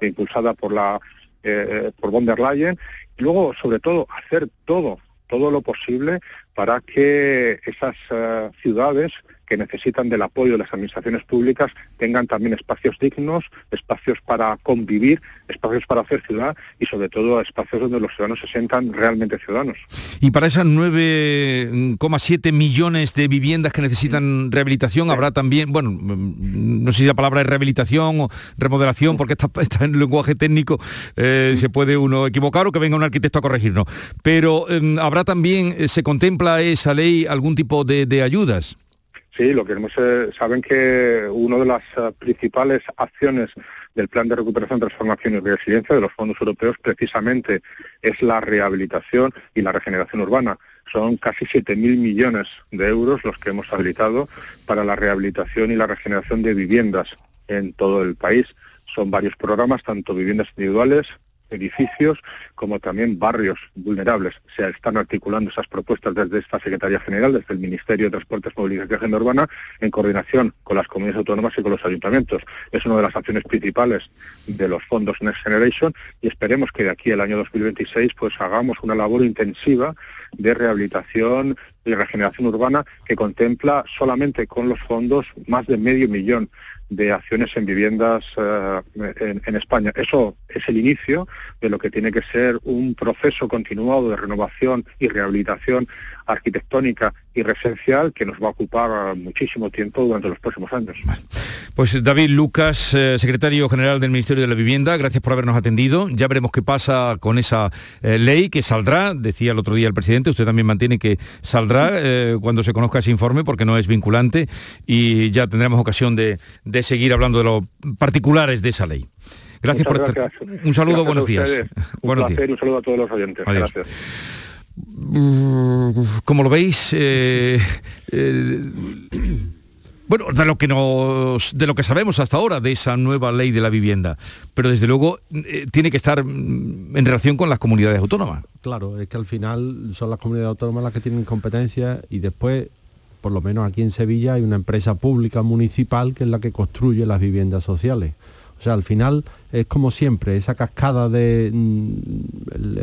impulsada por la eh, por von der Leyen, y luego, sobre todo, hacer todo, todo lo posible para que esas eh, ciudades que necesitan del apoyo de las administraciones públicas tengan también espacios dignos, espacios para convivir, espacios para hacer ciudad y sobre todo espacios donde los ciudadanos se sientan realmente ciudadanos. Y para esas 9,7 millones de viviendas que necesitan rehabilitación, habrá también, bueno, no sé si la palabra es rehabilitación o remodelación, porque está, en lenguaje técnico, eh, se puede uno equivocar o que venga un arquitecto a corregirnos. Pero em, habrá también, eh, se contempla esa ley algún tipo de ayudas. Sí, lo que eh, saben que una de las eh, principales acciones del Plan de Recuperación, Transformación y Resiliencia de los fondos europeos precisamente es la rehabilitación y la regeneración urbana. Son casi 7.000 millones de euros los que hemos habilitado para la rehabilitación y la regeneración de viviendas en todo el país. Son varios programas, tanto viviendas individuales, edificios como también barrios vulnerables. Se están articulando esas propuestas desde esta Secretaría General, desde el Ministerio de Transportes, Movilidad y Agenda Urbana, en coordinación con las comunidades autónomas y con los ayuntamientos. Es una de las acciones principales de los fondos Next Generation y esperemos que de aquí al año 2026 pues hagamos una labor intensiva de rehabilitación y regeneración urbana que contempla solamente con los fondos más de medio millón de acciones en viviendas eh, en, España. Eso es el inicio de lo que tiene que ser un proceso continuado de renovación y rehabilitación arquitectónica y residencial que nos va a ocupar muchísimo tiempo durante los próximos años. Pues David Lucas, eh, secretario general del Ministerio de la Vivienda, gracias por habernos atendido. Ya veremos qué pasa con esa eh, ley que saldrá, decía el otro día el presidente, usted también mantiene que saldrá cuando se conozca ese informe porque no es vinculante y ya tendremos ocasión de de seguir hablando de los particulares de esa ley. Gracias por estar. Un saludo, buenos días. Un placer, un saludo a todos los oyentes. Gracias. Mm, como lo veis, eh, eh, bueno, de lo que nos, de lo que sabemos hasta ahora de esa nueva ley de la vivienda, pero desde luego eh, tiene que estar mm, en relación con las comunidades autónomas. Claro, es que al final son las comunidades autónomas las que tienen competencia y después por lo menos aquí en Sevilla hay una empresa pública municipal que es la que construye las viviendas sociales. O sea, al final es como siempre, esa cascada de mm,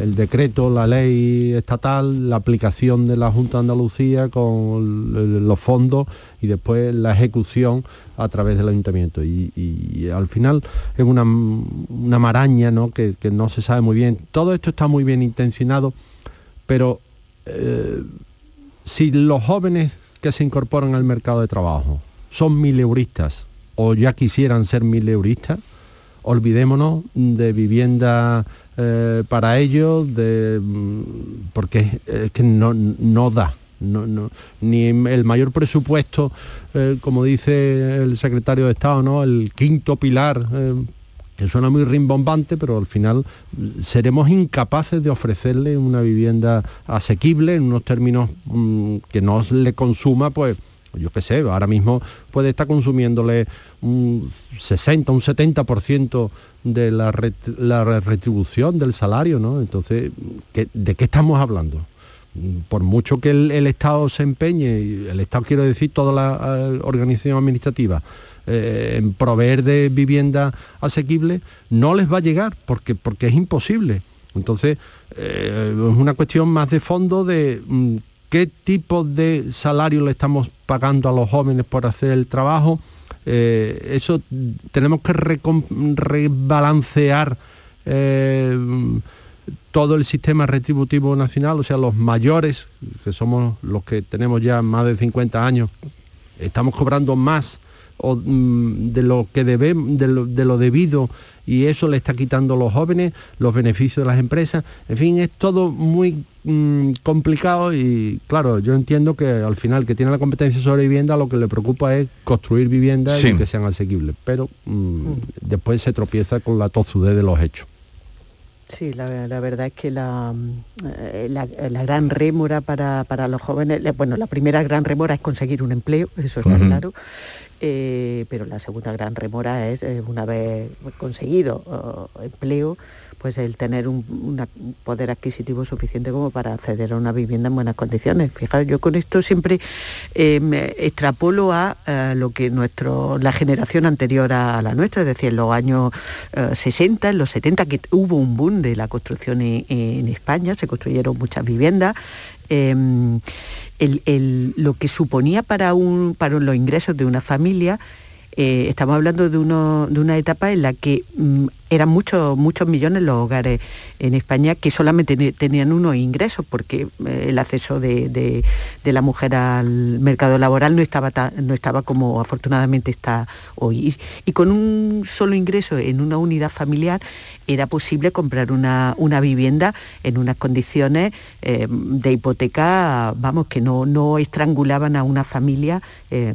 el, decreto, la ley estatal, la aplicación de la Junta de Andalucía con los fondos y después la ejecución a través del ayuntamiento. Y, al final es una, maraña ¿no? Que, no se sabe muy bien. Todo esto está muy bien intencionado, pero eh, si los jóvenes que se incorporan al mercado de trabajo son mileuristas o ya quisieran ser mileuristas, olvidémonos de vivienda eh, para ellos, de, mm, porque es que no, no da. ni el mayor presupuesto, eh, como dice el secretario de Estado, ¿no? el quinto pilar eh, que suena muy rimbombante, pero al final seremos incapaces de ofrecerle una vivienda asequible en unos términos mm, que no le consuma, pues, yo qué sé, ahora mismo puede estar consumiéndole un 60, un 70% de la, retribución del salario, ¿no? Entonces, ¿de qué estamos hablando? por mucho que el, el, Estado se empeñe, el Estado quiero decir toda la eh, organización administrativa, eh, en proveer de vivienda asequible, no les va a llegar porque, porque es imposible. Entonces, eh, es una cuestión más de fondo de mm, qué tipo de salario le estamos pagando a los jóvenes por hacer el trabajo, Eh, eso tenemos que rebalancear eh, todo el sistema retributivo nacional, o sea, los mayores, que somos los que tenemos ya más de 50 años, estamos cobrando más mm, de lo que debemos, de lo, debido y eso le está quitando a los jóvenes los beneficios de las empresas. En fin, es todo muy mm, complicado y claro, yo entiendo que al final que tiene la competencia sobre vivienda lo que le preocupa es construir viviendas y que sean asequibles, pero mm, después se tropieza con la tozudez de los hechos. Sí, la, verdad es que la, eh, la, gran rémora para, los jóvenes, bueno, la primera gran rémora es conseguir un empleo, eso está claro, eh, pero la segunda gran remora es, eh, una vez conseguido oh, empleo, pues el tener un, poder adquisitivo suficiente como para acceder a una vivienda en buenas condiciones. Fijaos, yo con esto siempre eh, extrapolo a, eh, lo que nuestro, la generación anterior a la nuestra, es decir, en los años 60, eh, en los 70, que hubo un boom de la construcción en, España, se construyeron muchas viviendas. Em, lo que suponía para, un, para los ingresos de una familia estamos hablando de, de, una etapa en la que mm, eran muchos, muchos millones los hogares en España que solamente tenían unos ingresos porque eh, el acceso de, la mujer al mercado laboral no estaba, no estaba como afortunadamente está hoy. Y, con un solo ingreso en una unidad familiar era posible comprar una, vivienda en unas condiciones eh, de hipoteca, vamos, que no, no estrangulaban a una familia eh,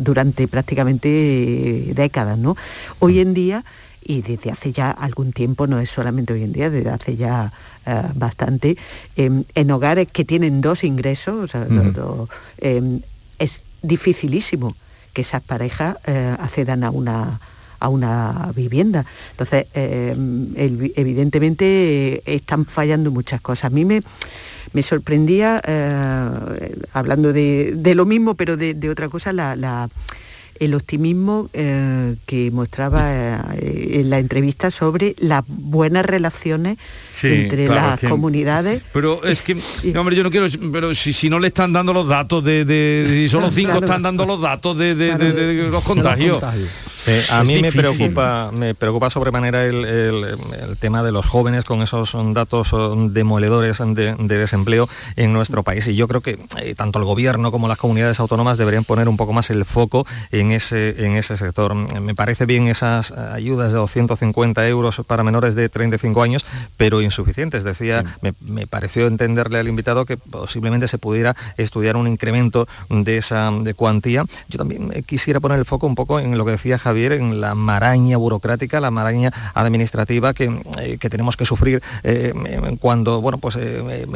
durante prácticamente décadas. ¿no? Hoy en día y desde hace ya algún tiempo, no es solamente hoy en día, desde hace ya eh, bastante, em, en hogares que tienen dos ingresos, em, es dificilísimo que esas parejas eh, accedan a una a una vivienda. Entonces, em, evidentemente están fallando muchas cosas. A mí me, me sorprendía, eh, hablando de, lo mismo, pero de, otra cosa, la el optimismo eh, que mostraba eh, en la entrevista sobre las buenas relaciones entre las comunidades. Pero es que, hombre, yo no quiero, pero si, no le están dando los datos de, de si solo cinco están dando los datos de, los contagios. a mí me preocupa, me preocupa sobremanera el, tema de los jóvenes con esos datos demoledores de, desempleo en nuestro país. Y yo creo que eh, tanto el gobierno como las comunidades autónomas deberían poner un poco más el foco en en ese, en ese sector. Me parece bien esas ayudas de 250 euros para menores de 35 años, pero insuficientes. Decía, me, pareció entenderle al invitado que posiblemente se pudiera estudiar un incremento de esa de cuantía. Yo también quisiera poner el foco un poco en lo que decía Javier, en la maraña burocrática, la maraña administrativa que, eh, tenemos que sufrir eh, cuando bueno, pues, eh,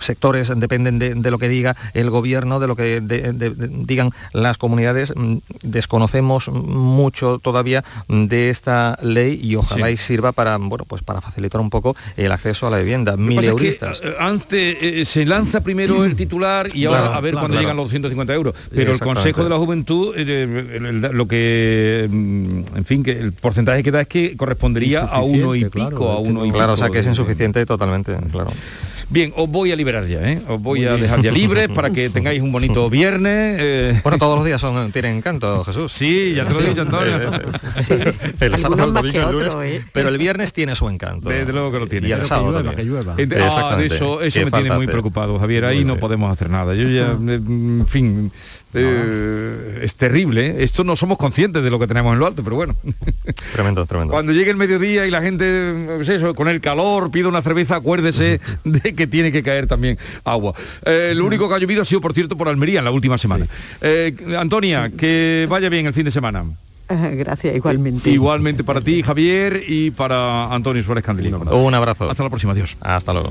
sectores dependen de, lo que diga el gobierno, de lo que digan las comunidades. Mm, de desconocemos mucho todavía de esta ley y ojalá y sirva para, bueno, pues para facilitar un poco el acceso a la vivienda. Mil euristas. Eh, antes eh, se lanza primero el titular y ahora a ver cuándo llegan los 250 euros. Pero el Consejo de la Juventud, eh, lo que, mm, en fin, que el porcentaje que da es que correspondería a uno y pico, a uno y Claro, o sea que es insuficiente totalmente, claro. Bien, os voy a liberar ya, ¿eh? Os voy a dejar ya libres para que tengáis un bonito viernes. Eh. Bueno, todos los días son, tienen encanto, Jesús. Sí, ya te lo he dicho, Antonio. Sí. El sábado, el domingo, el lunes, ¿eh? pero el viernes tiene su encanto. Desde luego que lo tiene. Y el sábado que llueva, Ah, eso, eso me tiene muy preocupado, Javier. Ahí no podemos hacer nada. Yo ya, en fin, eh, es terrible. ¿eh? Esto no somos conscientes de lo que tenemos en lo alto, pero bueno. Tremendo, tremendo. Cuando llegue el mediodía y la gente, pues eso, con el calor, pide una cerveza, acuérdese de que tiene que caer también agua. Eh, lo único que ha llovido ha sido, por cierto, por Almería en la última semana. Antonia, que vaya bien el fin de semana. Gracias, igualmente. Igualmente para ti, Javier, y para Antonio Suárez Candelino. Un abrazo. Hasta la próxima, adiós. Hasta luego.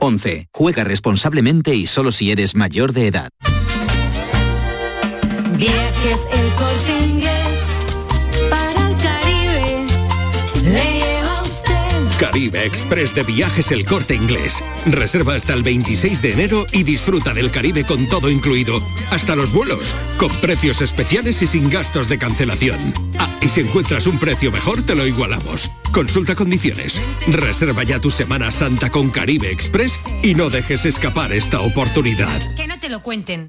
11. Juega responsablemente y solo si eres mayor de edad. Caribe Express de Viajes El Corte Inglés. Reserva hasta el 26 de enero y disfruta del Caribe con todo incluido, hasta los vuelos, con precios especiales y sin gastos de cancelación. Ah, y si encuentras un precio mejor, te lo igualamos. Consulta condiciones. Reserva ya tu Semana Santa con Caribe Express y no dejes escapar esta oportunidad. Que no te lo cuenten.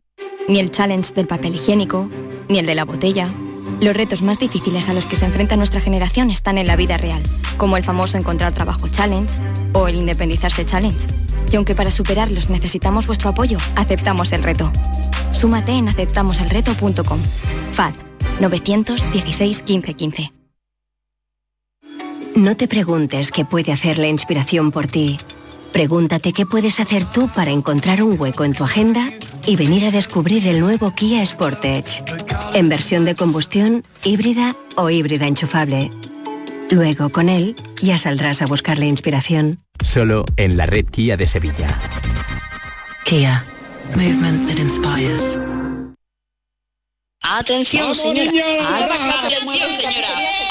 Ni el challenge del papel higiénico, ni el de la botella. Los retos más difíciles a los que se enfrenta nuestra generación están en la vida real, como el famoso encontrar trabajo challenge o el independizarse challenge. Y aunque para superarlos necesitamos vuestro apoyo, aceptamos el reto. Súmate en aceptamoselreto.com. FAD 916 15 15. No te preguntes qué puede hacer la inspiración por ti. Pregúntate qué puedes hacer tú para encontrar un hueco en tu agenda y venir a descubrir el nuevo Kia Sportage. En versión de combustión, híbrida o híbrida enchufable. Luego, con él, ya saldrás a buscar la inspiración. Solo en la red Kia de Sevilla. Kia. Movement that inspires. Atención, señora. Atención, señora.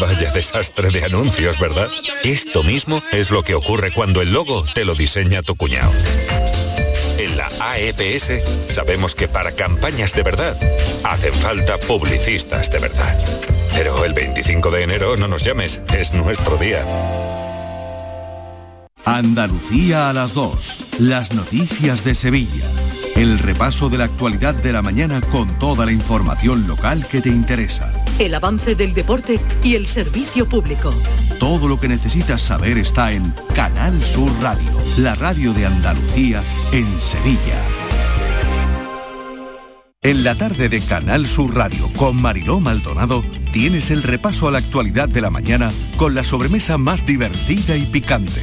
Vaya desastre de anuncios, ¿verdad? Esto mismo es lo que ocurre cuando el logo te lo diseña tu cuñado. En la AEPS sabemos que para campañas de verdad hacen falta publicistas de verdad. Pero el 25 de enero no nos llames, es nuestro día. Andalucía a las 2. Las noticias de Sevilla. El repaso de la actualidad de la mañana con toda la información local que te interesa. El avance del deporte y el servicio público. Todo lo que necesitas saber está en Canal Sur Radio, la radio de Andalucía en Sevilla. En la tarde de Canal Sur Radio con Mariló Maldonado tienes el repaso a la actualidad de la mañana con la sobremesa más divertida y picante,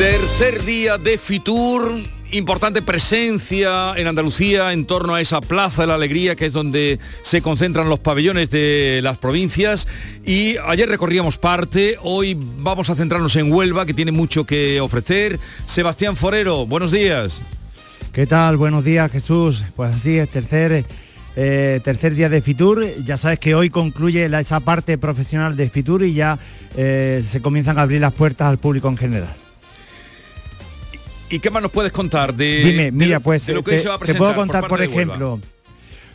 Tercer día de Fitur, importante presencia en Andalucía en torno a esa Plaza de la Alegría, que es donde se concentran los pabellones de las provincias. Y ayer recorríamos parte, hoy vamos a centrarnos en Huelva, que tiene mucho que ofrecer. Sebastián Forero, buenos días. ¿Qué tal? Buenos días, Jesús. Pues así es, tercer, eh, tercer día de Fitur. Ya sabes que hoy concluye la- esa parte profesional de Fitur y ya eh, se comienzan a abrir las puertas al público en general. ¿Y qué más nos puedes contar de, Dime, de mira, pues de lo que te, se va a te presentar puedo contar, por, ejemplo,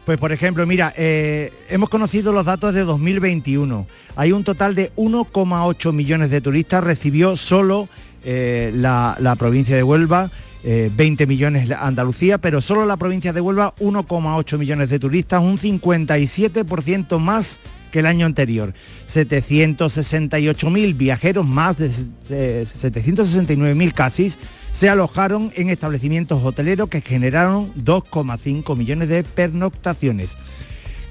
pues por ejemplo, mira, eh, hemos conocido los datos de 2021. Hay un total de 1,8 millones de turistas, recibió solo eh, la, la provincia de Huelva. eh, 20 millones la Andalucía, pero solo la provincia de Huelva 1,8 millones de turistas, un 57% más que el año anterior. 768.000 viajeros, más de eh, 769.000 casi, se alojaron en establecimientos hoteleros que generaron 2,5 millones de pernoctaciones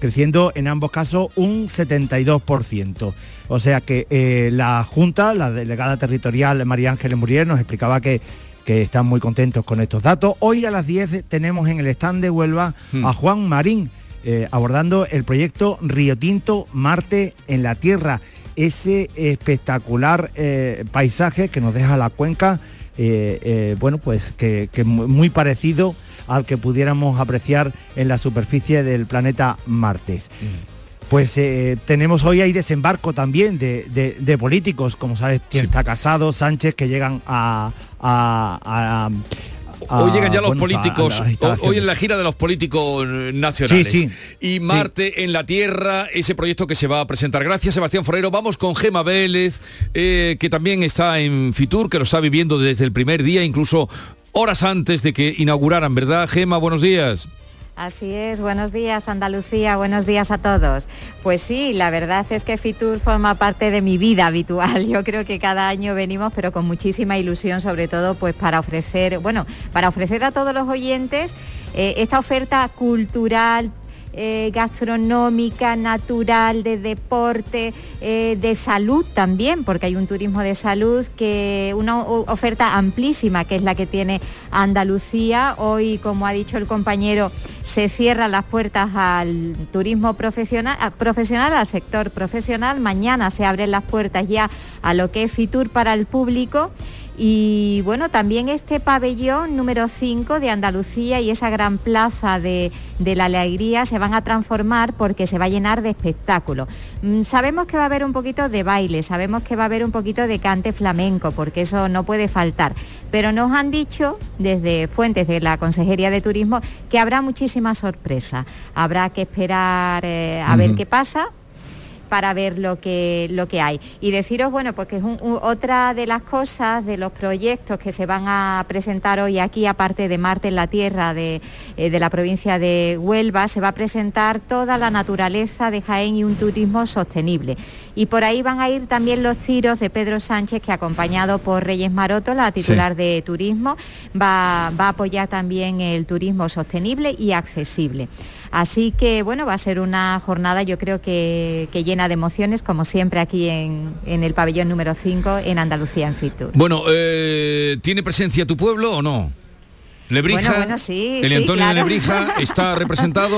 creciendo en ambos casos un 72%. O sea que eh, la Junta, la delegada territorial María Ángeles Muriel, nos explicaba que, que están muy contentos con estos datos. Hoy a las 10 tenemos en el stand de Huelva Hmm. a Juan Marín eh, abordando el proyecto Río Tinto Marte en la Tierra. Ese espectacular eh, paisaje que nos deja la cuenca, eh, eh, bueno, pues que, que mu- muy parecido al que pudiéramos apreciar en la superficie del planeta Martes. Pues eh, tenemos hoy hay desembarco también de, de- de políticos, como sabes, quien está casado, Sánchez, que llegan a- a- Hoy llegan ya los bueno, políticos, hoy en la gira de los políticos nacionales. Sí, Y Marte en la Tierra, ese proyecto que se va a presentar. Gracias, Sebastián Forero. Vamos con Gema Vélez, eh, que también está en Fitur, que lo está viviendo desde el primer día, incluso horas antes de que inauguraran, ¿verdad? Gema, buenos días. Así es, buenos días Andalucía, buenos días a todos. Pues sí, la verdad es que Fitur forma parte de mi vida habitual. Yo creo que cada año venimos, pero con muchísima ilusión, sobre todo pues para ofrecer, bueno, para ofrecer a todos los oyentes eh, esta oferta cultural eh, gastronómica, natural, de deporte, eh, de salud también, porque hay un turismo de salud que una oferta amplísima que es la que tiene Andalucía. Hoy, como ha dicho el compañero, se cierran las puertas al turismo profesional, profesional, al sector profesional. Mañana se abren las puertas ya a lo que es Fitur para el público. Y bueno, también este pabellón número 5 de Andalucía y esa gran plaza de, de la alegría se van a transformar porque se va a llenar de espectáculos. Mm, Sabemos que va a haber un poquito de baile, sabemos que va a haber un poquito de cante flamenco, porque eso no puede faltar. Pero nos han dicho desde fuentes de la Consejería de Turismo que habrá muchísimas sorpresas. Habrá que esperar eh, a ver qué pasa para ver lo que, lo que hay. Y deciros, bueno, pues que es un- un- otra de las cosas, de los proyectos que se van a presentar hoy aquí, aparte de Marte en la Tierra de, eh, de la provincia de Huelva, se va a presentar toda la naturaleza de Jaén y un turismo sostenible. Y por ahí van a ir también los tiros de Pedro Sánchez, que acompañado por Reyes Maroto, la titular de Turismo, va, va a apoyar también el turismo sostenible y accesible. Así que bueno, va a ser una jornada yo creo que, que llena de emociones, como siempre aquí en, en el pabellón número 5 en Andalucía en Fitur. Bueno, eh, ¿tiene presencia tu pueblo o no? Lebrija, Bueno, bueno, sí, el sí, Antonio claro. de Lebrija está representado.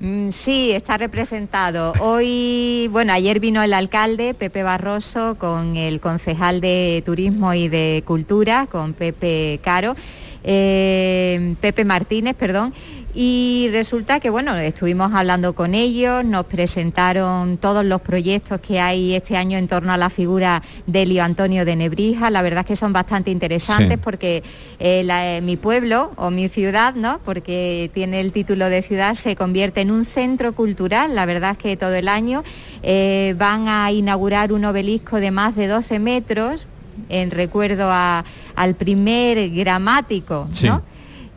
Mm, Sí, está representado. Hoy, bueno, ayer vino el alcalde, Pepe Barroso, con el concejal de Turismo y de Cultura, con Pepe Caro, eh, Pepe Martínez, perdón. Y resulta que, bueno, estuvimos hablando con ellos, nos presentaron todos los proyectos que hay este año en torno a la figura de Elio Antonio de Nebrija. La verdad es que son bastante interesantes Sí. porque eh, la- eh, mi pueblo o mi ciudad, ¿no? Porque tiene el título de ciudad, se convierte en un centro cultural. La verdad es que todo el año eh, van a inaugurar un obelisco de más de 12 metros en recuerdo a- al primer gramático, Sí. ¿no?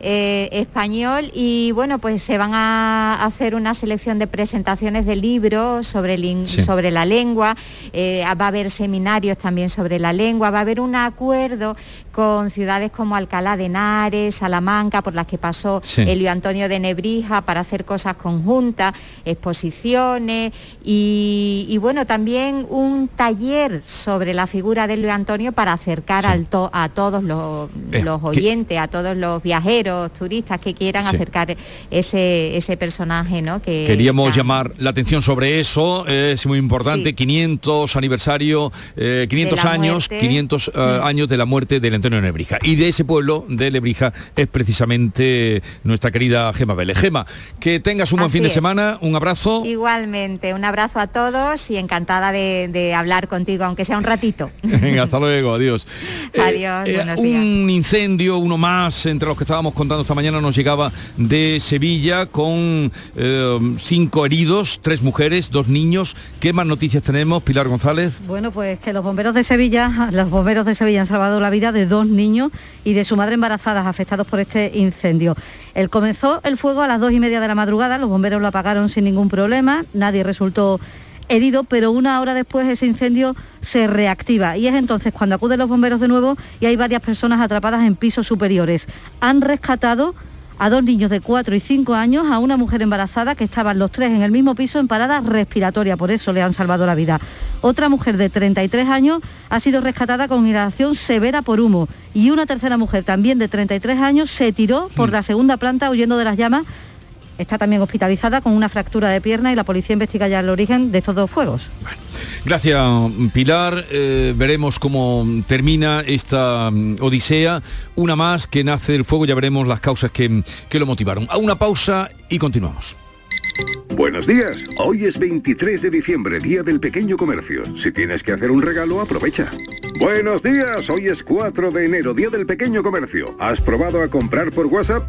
Eh, español y bueno pues se van a hacer una selección de presentaciones de libros sobre, Sí. sobre la lengua, eh, va a haber seminarios también sobre la lengua, va a haber un acuerdo con ciudades como Alcalá de Henares, Salamanca, por las que pasó Sí. Elio Antonio de Nebrija para hacer cosas conjuntas, exposiciones y, y, bueno, también un taller sobre la figura de Elio Antonio para acercar al to- a todos los, Eh, los que- oyentes, a todos los viajeros, turistas que quieran Sí. acercar ese, ese personaje, ¿no? Que Queríamos llamar la atención sobre eso, es muy importante, Sí. 500 aniversario, eh, 500 De la años, muerte. 500 eh, años de la muerte del Antonio de Lebrija. Y de ese pueblo de Lebrija es precisamente nuestra querida Gema Vélez. Gema, que tengas un buen Así fin de semana, un abrazo. Igualmente, un abrazo a todos y encantada de, de hablar contigo, aunque sea un ratito. Venga, hasta luego, adiós. Adiós, Eh, buenos días. un incendio, uno más, entre los que estábamos contando esta mañana, nos llegaba de Sevilla con eh, cinco heridos, tres mujeres, dos niños. ¿Qué más noticias tenemos, Pilar González? Bueno, pues que los bomberos de Sevilla, los bomberos de Sevilla han salvado la vida de dos niños y de su madre embarazadas afectados por este incendio. El comenzó el fuego a las dos y media de la madrugada, los bomberos lo apagaron sin ningún problema, nadie resultó herido, pero una hora después ese incendio se reactiva y es entonces cuando acuden los bomberos de nuevo y hay varias personas atrapadas en pisos superiores. Han rescatado a dos niños de 4 y 5 años, a una mujer embarazada que estaban los tres en el mismo piso en parada respiratoria, por eso le han salvado la vida. Otra mujer de 33 años ha sido rescatada con inhalación severa por humo y una tercera mujer también de 33 años se tiró por la segunda planta huyendo de las llamas. Está también hospitalizada con una fractura de pierna y la policía investiga ya el origen de estos dos fuegos. Gracias, Pilar. Eh, veremos cómo termina esta mm, odisea. Una más que nace del fuego, ya veremos las causas que, que lo motivaron. A una pausa y continuamos. Buenos días. Hoy es 23 de diciembre, Día del Pequeño Comercio. Si tienes que hacer un regalo, aprovecha. Buenos días. Hoy es 4 de enero, Día del Pequeño Comercio. ¿Has probado a comprar por WhatsApp?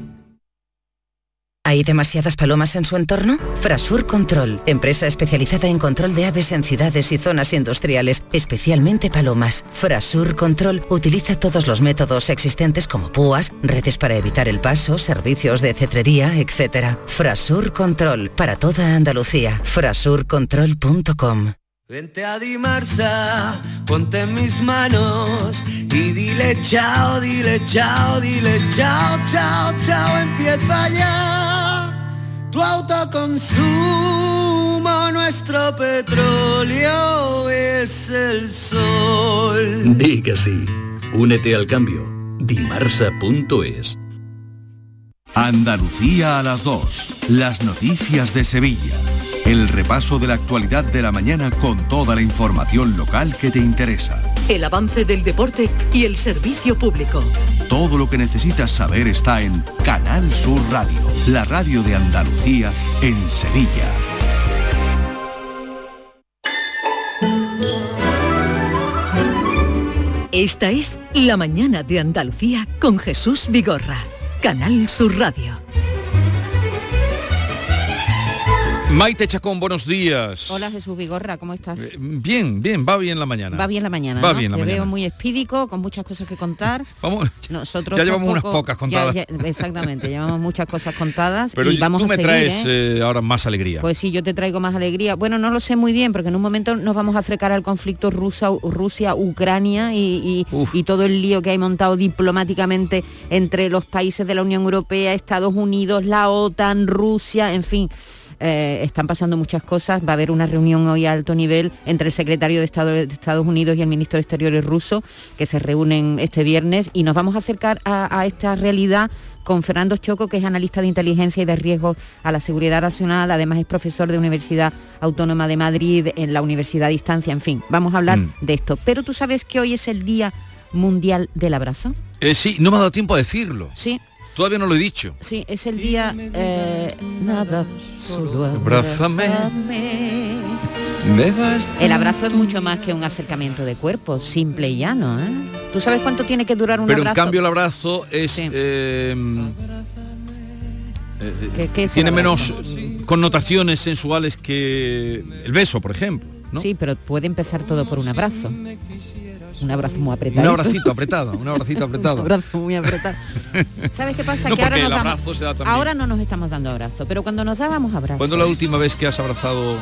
¿Hay demasiadas palomas en su entorno? Frasur Control, empresa especializada en control de aves en ciudades y zonas industriales, especialmente palomas. Frasur Control utiliza todos los métodos existentes como púas, redes para evitar el paso, servicios de cetrería, etc. Frasur Control, para toda Andalucía. Frasurcontrol.com Vente a Dimarsa, ponte en mis manos y dile chao, dile chao, dile chao, chao, chao, empieza ya tu autoconsumo, nuestro petróleo es el sol. Di que sí. Únete al cambio. Dimarsa.es. Andalucía a las 2. Las noticias de Sevilla. El repaso de la actualidad de la mañana con toda la información local que te interesa. El avance del deporte y el servicio público. Todo lo que necesitas saber está en Canal Sur Radio, la radio de Andalucía en Sevilla. Esta es La mañana de Andalucía con Jesús Vigorra. Canal Sur Radio. Maite Chacón, buenos días. Hola Jesús Vigorra, ¿cómo estás? Eh, Bien, bien, va bien la mañana. Va bien la mañana. Va ¿no? bien la Te mañana. veo muy espídico, con muchas cosas que contar. Vamos, Nosotros ya llevamos unas pocas contadas. ya- exactamente, llevamos muchas cosas contadas Pero y vamos tú a me seguir, traes ¿eh? eh, ahora más alegría. Pues sí, yo te traigo más alegría. Bueno, no lo sé muy bien, porque en un momento nos vamos a acercar al conflicto Rusa- Rusia-Ucrania y, y- y todo el lío que hay montado diplomáticamente entre los países de la Unión Europea, Estados Unidos, la OTAN, Rusia, en fin. Eh, están pasando muchas cosas. Va a haber una reunión hoy a alto nivel entre el secretario de Estado de Estados Unidos y el ministro de Exteriores ruso, que se reúnen este viernes, y nos vamos a acercar a, a esta realidad con Fernando Choco, que es analista de inteligencia y de riesgos a la seguridad nacional, además es profesor de Universidad Autónoma de Madrid, en la Universidad a Distancia, en fin, vamos a hablar Mm. de esto. Pero tú sabes que hoy es el Día Mundial del Abrazo. Eh, sí, no me ha dado tiempo a decirlo. Sí. Todavía no lo he dicho. Sí, es el día eh, nada, solo Abrázame. El abrazo es mucho más que un acercamiento de cuerpo, simple y llano. ¿eh? ¿Tú sabes cuánto tiene que durar un Pero en abrazo? cambio el abrazo es... eh, eh, ¿Qué- qué es el tiene abrazo? menos connotaciones sensuales que el beso, por ejemplo. ¿no? Sí, pero puede empezar todo por un abrazo. Un abrazo muy apretado. Un abracito apretado, un abracito apretado. un abrazo muy apretado. ¿Sabes qué pasa? No, que ahora nos damos- da ahora no nos estamos dando abrazo, pero cuando nos dábamos abrazos. ¿Cuándo la última vez que has abrazado?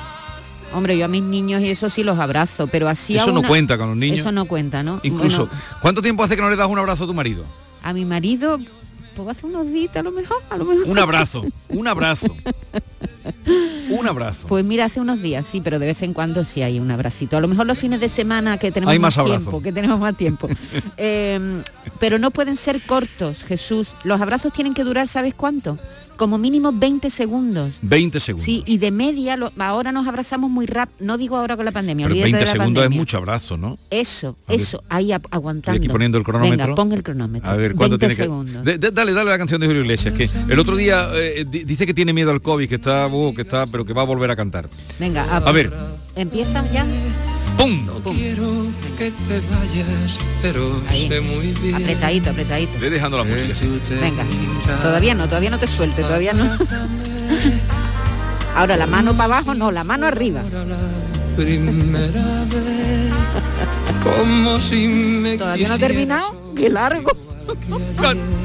Hombre, yo a mis niños y eso sí los abrazo, pero así a Eso no una- cuenta con los niños. Eso no cuenta, ¿no? Incluso, Bueno, ¿cuánto tiempo hace que no le das un abrazo a tu marido? a mi marido, pues hace unos días a lo mejor, a lo mejor. Un abrazo, un abrazo. Un abrazo. Pues mira, hace unos días sí, pero de vez en cuando sí hay un abracito. A lo mejor los fines de semana que tenemos Hay más abrazo. tiempo, que tenemos más tiempo. Eh, pero no pueden ser cortos, Jesús. Los abrazos tienen que durar, ¿sabes cuánto? Como mínimo 20 segundos. 20 segundos. Sí, y de media, lo- ahora nos abrazamos muy rápido. No digo ahora con la pandemia, Pero olvídate 20 de la segundos es mucho abrazo, ¿no? Eso, A eso, ahí aguantando. Estoy aquí poniendo el cronómetro. Venga, pon el cronómetro. A ver, ¿cuánto 20 tiene que...? segundos. De- de- dale, dale la canción de Julio Iglesias, que el otro día eh, di- dice que tiene miedo al COVID, que está, uh, que está, pero que va a volver a cantar. Venga, A ver. ¿Empieza ya? ¡Pum! Quiero que te vayas, pero sé muy bien. Apretadito, apretadito. Ve dejando la música, sí. Venga. Todavía no, todavía no te suelte, todavía no. Ahora la mano para abajo, no, la mano arriba. Primera vez, como si me Todavía no quisieras terminado. Qué largo.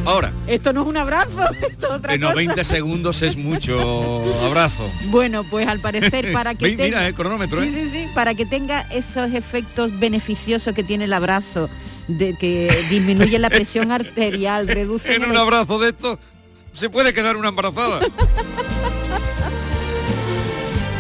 Ahora, Esto no es un abrazo, esto es otra en los cosa. 20 segundos es mucho abrazo. Bueno, pues al parecer para que tenga... Mira el cronómetro, Sí, ¿eh? sí, sí, para que tenga esos efectos beneficiosos que tiene el abrazo, de que disminuye la presión arterial, reduce En el un abrazo de esto se puede quedar una embarazada.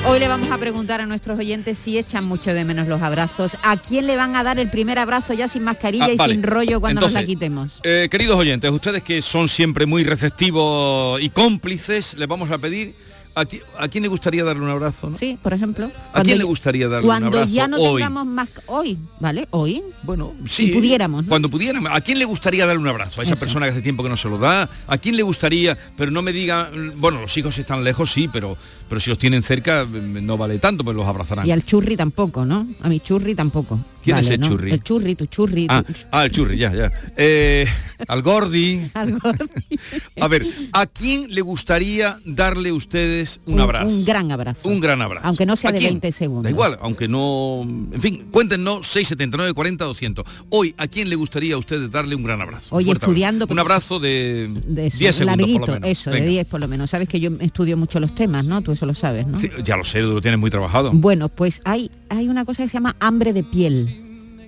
Hoy le vamos a preguntar a nuestros oyentes si echan mucho de menos los abrazos. ¿A quién le van a dar el primer abrazo ya sin mascarilla Ah, y vale. sin rollo cuando nos la quitemos? Eh, queridos oyentes, ustedes que son siempre muy receptivos y cómplices, les vamos a pedir ¿A, qui- a quién le gustaría darle un abrazo? no? Sí, por ejemplo. ¿A quién le gustaría darle un Cuando abrazo ya no hoy? tengamos más hoy, ¿vale? Hoy. Bueno, si pudiéramos. ¿no? Cuando pudiéramos. ¿A quién le gustaría darle un abrazo? A esa Eso. persona que hace tiempo que no se lo da. ¿A quién le gustaría? Pero no me diga, bueno, los hijos están lejos, sí, pero, pero si los tienen cerca mm, no vale tanto, pues los abrazarán. Y al churri tampoco, ¿no? A mi churri tampoco. ¿Quién es el ¿no? churri? El churri, tu churri. Ah, tu- ah, el churri, ya, ya. Eh, al Gordi. Al A ver, ¿a quién le gustaría darle ustedes un, un, abrazo? un gran abrazo. Un gran abrazo. Aunque no sea ¿A de quién? 20 segundos. Da igual, aunque no... En fin, cuéntenos 679 40 200. Hoy, ¿a quién le gustaría a ustedes darle un gran abrazo? Fuerte estudiando, abrazo. Un abrazo de, De eso, 10 segundos larguito, por lo menos. eso, de Venga. 10 por lo menos. Sabes que yo estudio mucho los temas, ¿no? Tú eso lo sabes, ¿no? Sí, ya lo sé, lo tienes muy trabajado. Bueno, pues hay, hay una cosa que se llama hambre de piel.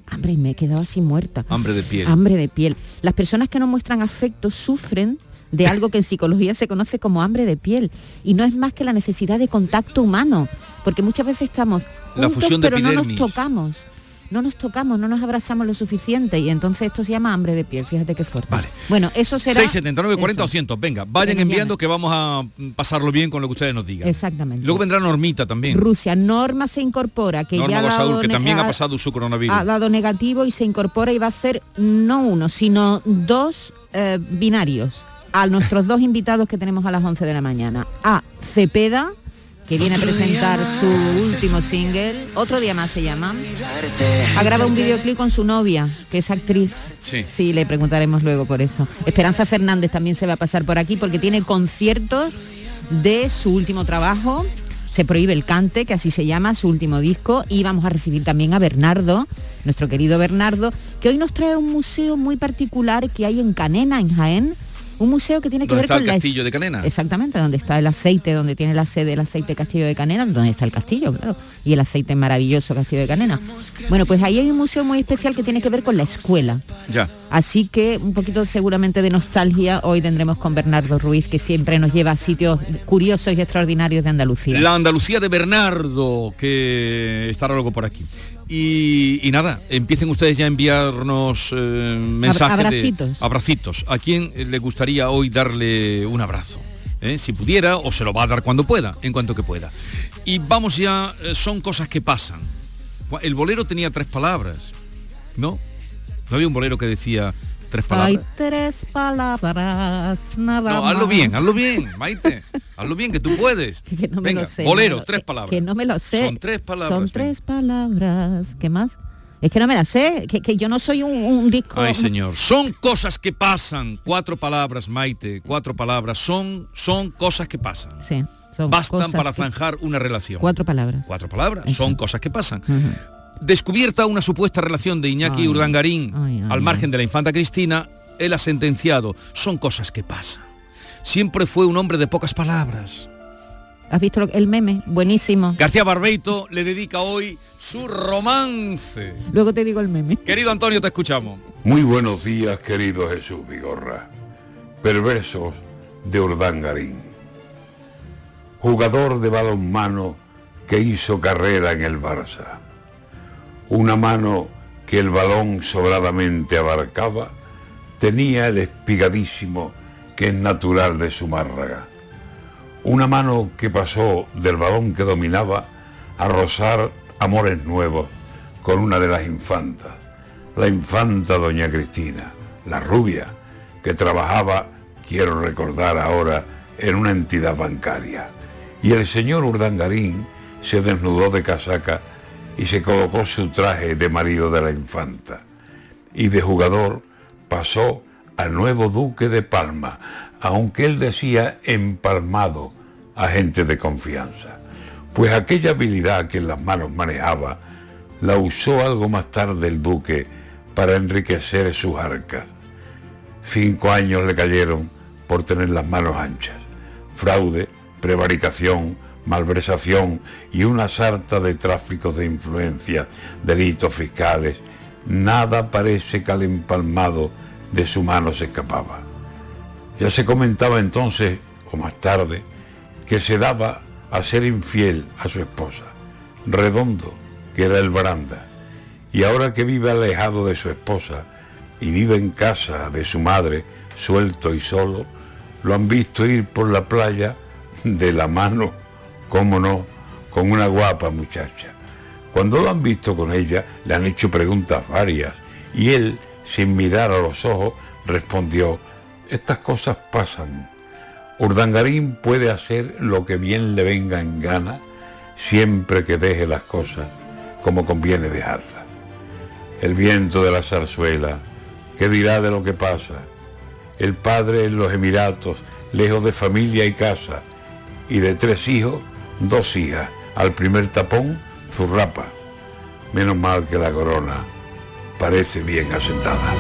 Hambre, y me he quedado así muerta. Hambre de piel. Hambre de piel. Las personas que no muestran afecto sufren de algo que en psicología se conoce como hambre de piel y no es más que la necesidad de contacto humano, porque muchas veces estamos La juntos fusión de pero no nos tocamos. No nos tocamos, no nos abrazamos lo suficiente y entonces esto se llama hambre de piel, fíjate qué fuerte. Bueno, eso será 679 40 eso. 200. Venga, vayan enviando que vamos a pasarlo bien con lo que ustedes nos digan. Exactamente. Luego vendrá Normita también. Rusia, Norma se incorpora, que Norma ya ha dado, que también ha pasado su coronavirus. ha dado negativo y se incorpora y va a hacer no uno, sino dos eh, binarios a nuestros dos invitados que tenemos a las 11 de la mañana. A Cepeda, que viene a presentar su último single, otro día más se llama. Ha grabado un videoclip con su novia, que es actriz. Sí. Sí, le preguntaremos luego por eso. Esperanza Fernández también se va a pasar por aquí porque tiene conciertos de su último trabajo. Se prohíbe el cante, que así se llama, su último disco. Y vamos a recibir también a Bernardo, nuestro querido Bernardo, que hoy nos trae un museo muy particular que hay en Canena, en Jaén. Un museo que tiene que ¿Dónde ver está con el la castillo de Canena? Exactamente, donde está el aceite, donde tiene la sede el aceite Castillo de Canena, donde está el castillo, claro, y el aceite maravilloso Castillo de Canena. Bueno, pues ahí hay un museo muy especial que tiene que ver con la escuela. Ya. Así que un poquito seguramente de nostalgia hoy tendremos con Bernardo Ruiz, que siempre nos lleva a sitios curiosos y extraordinarios de Andalucía. La Andalucía de Bernardo, que estará luego por aquí. Y, y nada, empiecen ustedes ya a enviarnos eh, mensajes. de- abracitos. abracitos. ¿A quién le gustaría hoy darle un abrazo? ¿Eh? Si pudiera, o se lo va a dar cuando pueda, en cuanto que pueda. Y vamos ya, eh, son cosas que pasan. El bolero tenía tres palabras, ¿no? ¿No había un bolero que decía tres palabras? Hay tres palabras, nada No, hazlo más. bien, hazlo bien, Maite. hazlo bien, que tú puedes. Que no me Venga, lo sé. bolero, no me lo- tres palabras. Que no me lo sé. Son tres palabras. Son tres palabras. ¿Qué más? Es que no me la sé, que, que yo no soy un, un disco. Ay, señor. Son cosas que pasan. Cuatro palabras, Maite. Cuatro palabras. Son, son cosas que pasan. Sí, son Bastan para que- zanjar una relación. Cuatro palabras. Cuatro palabras. Eso. Son cosas que pasan. Descubierta una supuesta relación de Iñaki Ay. Urdangarín Ay, ay, al margen de la infanta Cristina, él ha sentenciado. Son cosas que pasan. Siempre fue un hombre de pocas palabras. ¿Has visto el meme? Buenísimo. García Barbeito le dedica hoy su romance. Luego te digo el meme. Querido Antonio, te escuchamos. Muy buenos días, querido Jesús Vigorra. Perversos de Urdangarín. Jugador de balonmano que hizo carrera en el Barça. Una mano que el balón sobradamente abarcaba tenía el espigadísimo que es natural de su márraga. Una mano que pasó del balón que dominaba a rozar amores nuevos con una de las infantas, la infanta doña Cristina, la rubia, que trabajaba, quiero recordar ahora, en una entidad bancaria. Y el señor Urdangarín se desnudó de casaca y se colocó su traje de marido de la infanta. Y de jugador pasó a nuevo duque de Palma, aunque él decía empalmado a gente de confianza. Pues aquella habilidad que en las manos manejaba, la usó algo más tarde el duque para enriquecer sus arcas. Cinco años le cayeron por tener las manos anchas. Fraude, prevaricación, malversación y una sarta de tráficos de influencias, delitos fiscales. Nada parece que al empalmado de su mano se escapaba. Ya se comentaba entonces, o más tarde, que se daba a ser infiel a su esposa. Redondo, que era el baranda. Y ahora que vive alejado de su esposa y vive en casa de su madre, suelto y solo, lo han visto ir por la playa de la mano, cómo no, con una guapa muchacha. Cuando lo han visto con ella, le han hecho preguntas varias y él, sin mirar a los ojos, respondió, estas cosas pasan. Urdangarín puede hacer lo que bien le venga en gana siempre que deje las cosas como conviene dejarlas. El viento de la zarzuela, ¿qué dirá de lo que pasa? El padre en los Emiratos, lejos de familia y casa, y de tres hijos, dos hijas. Al primer tapón, zurrapa. Menos mal que la corona parece bien asentada.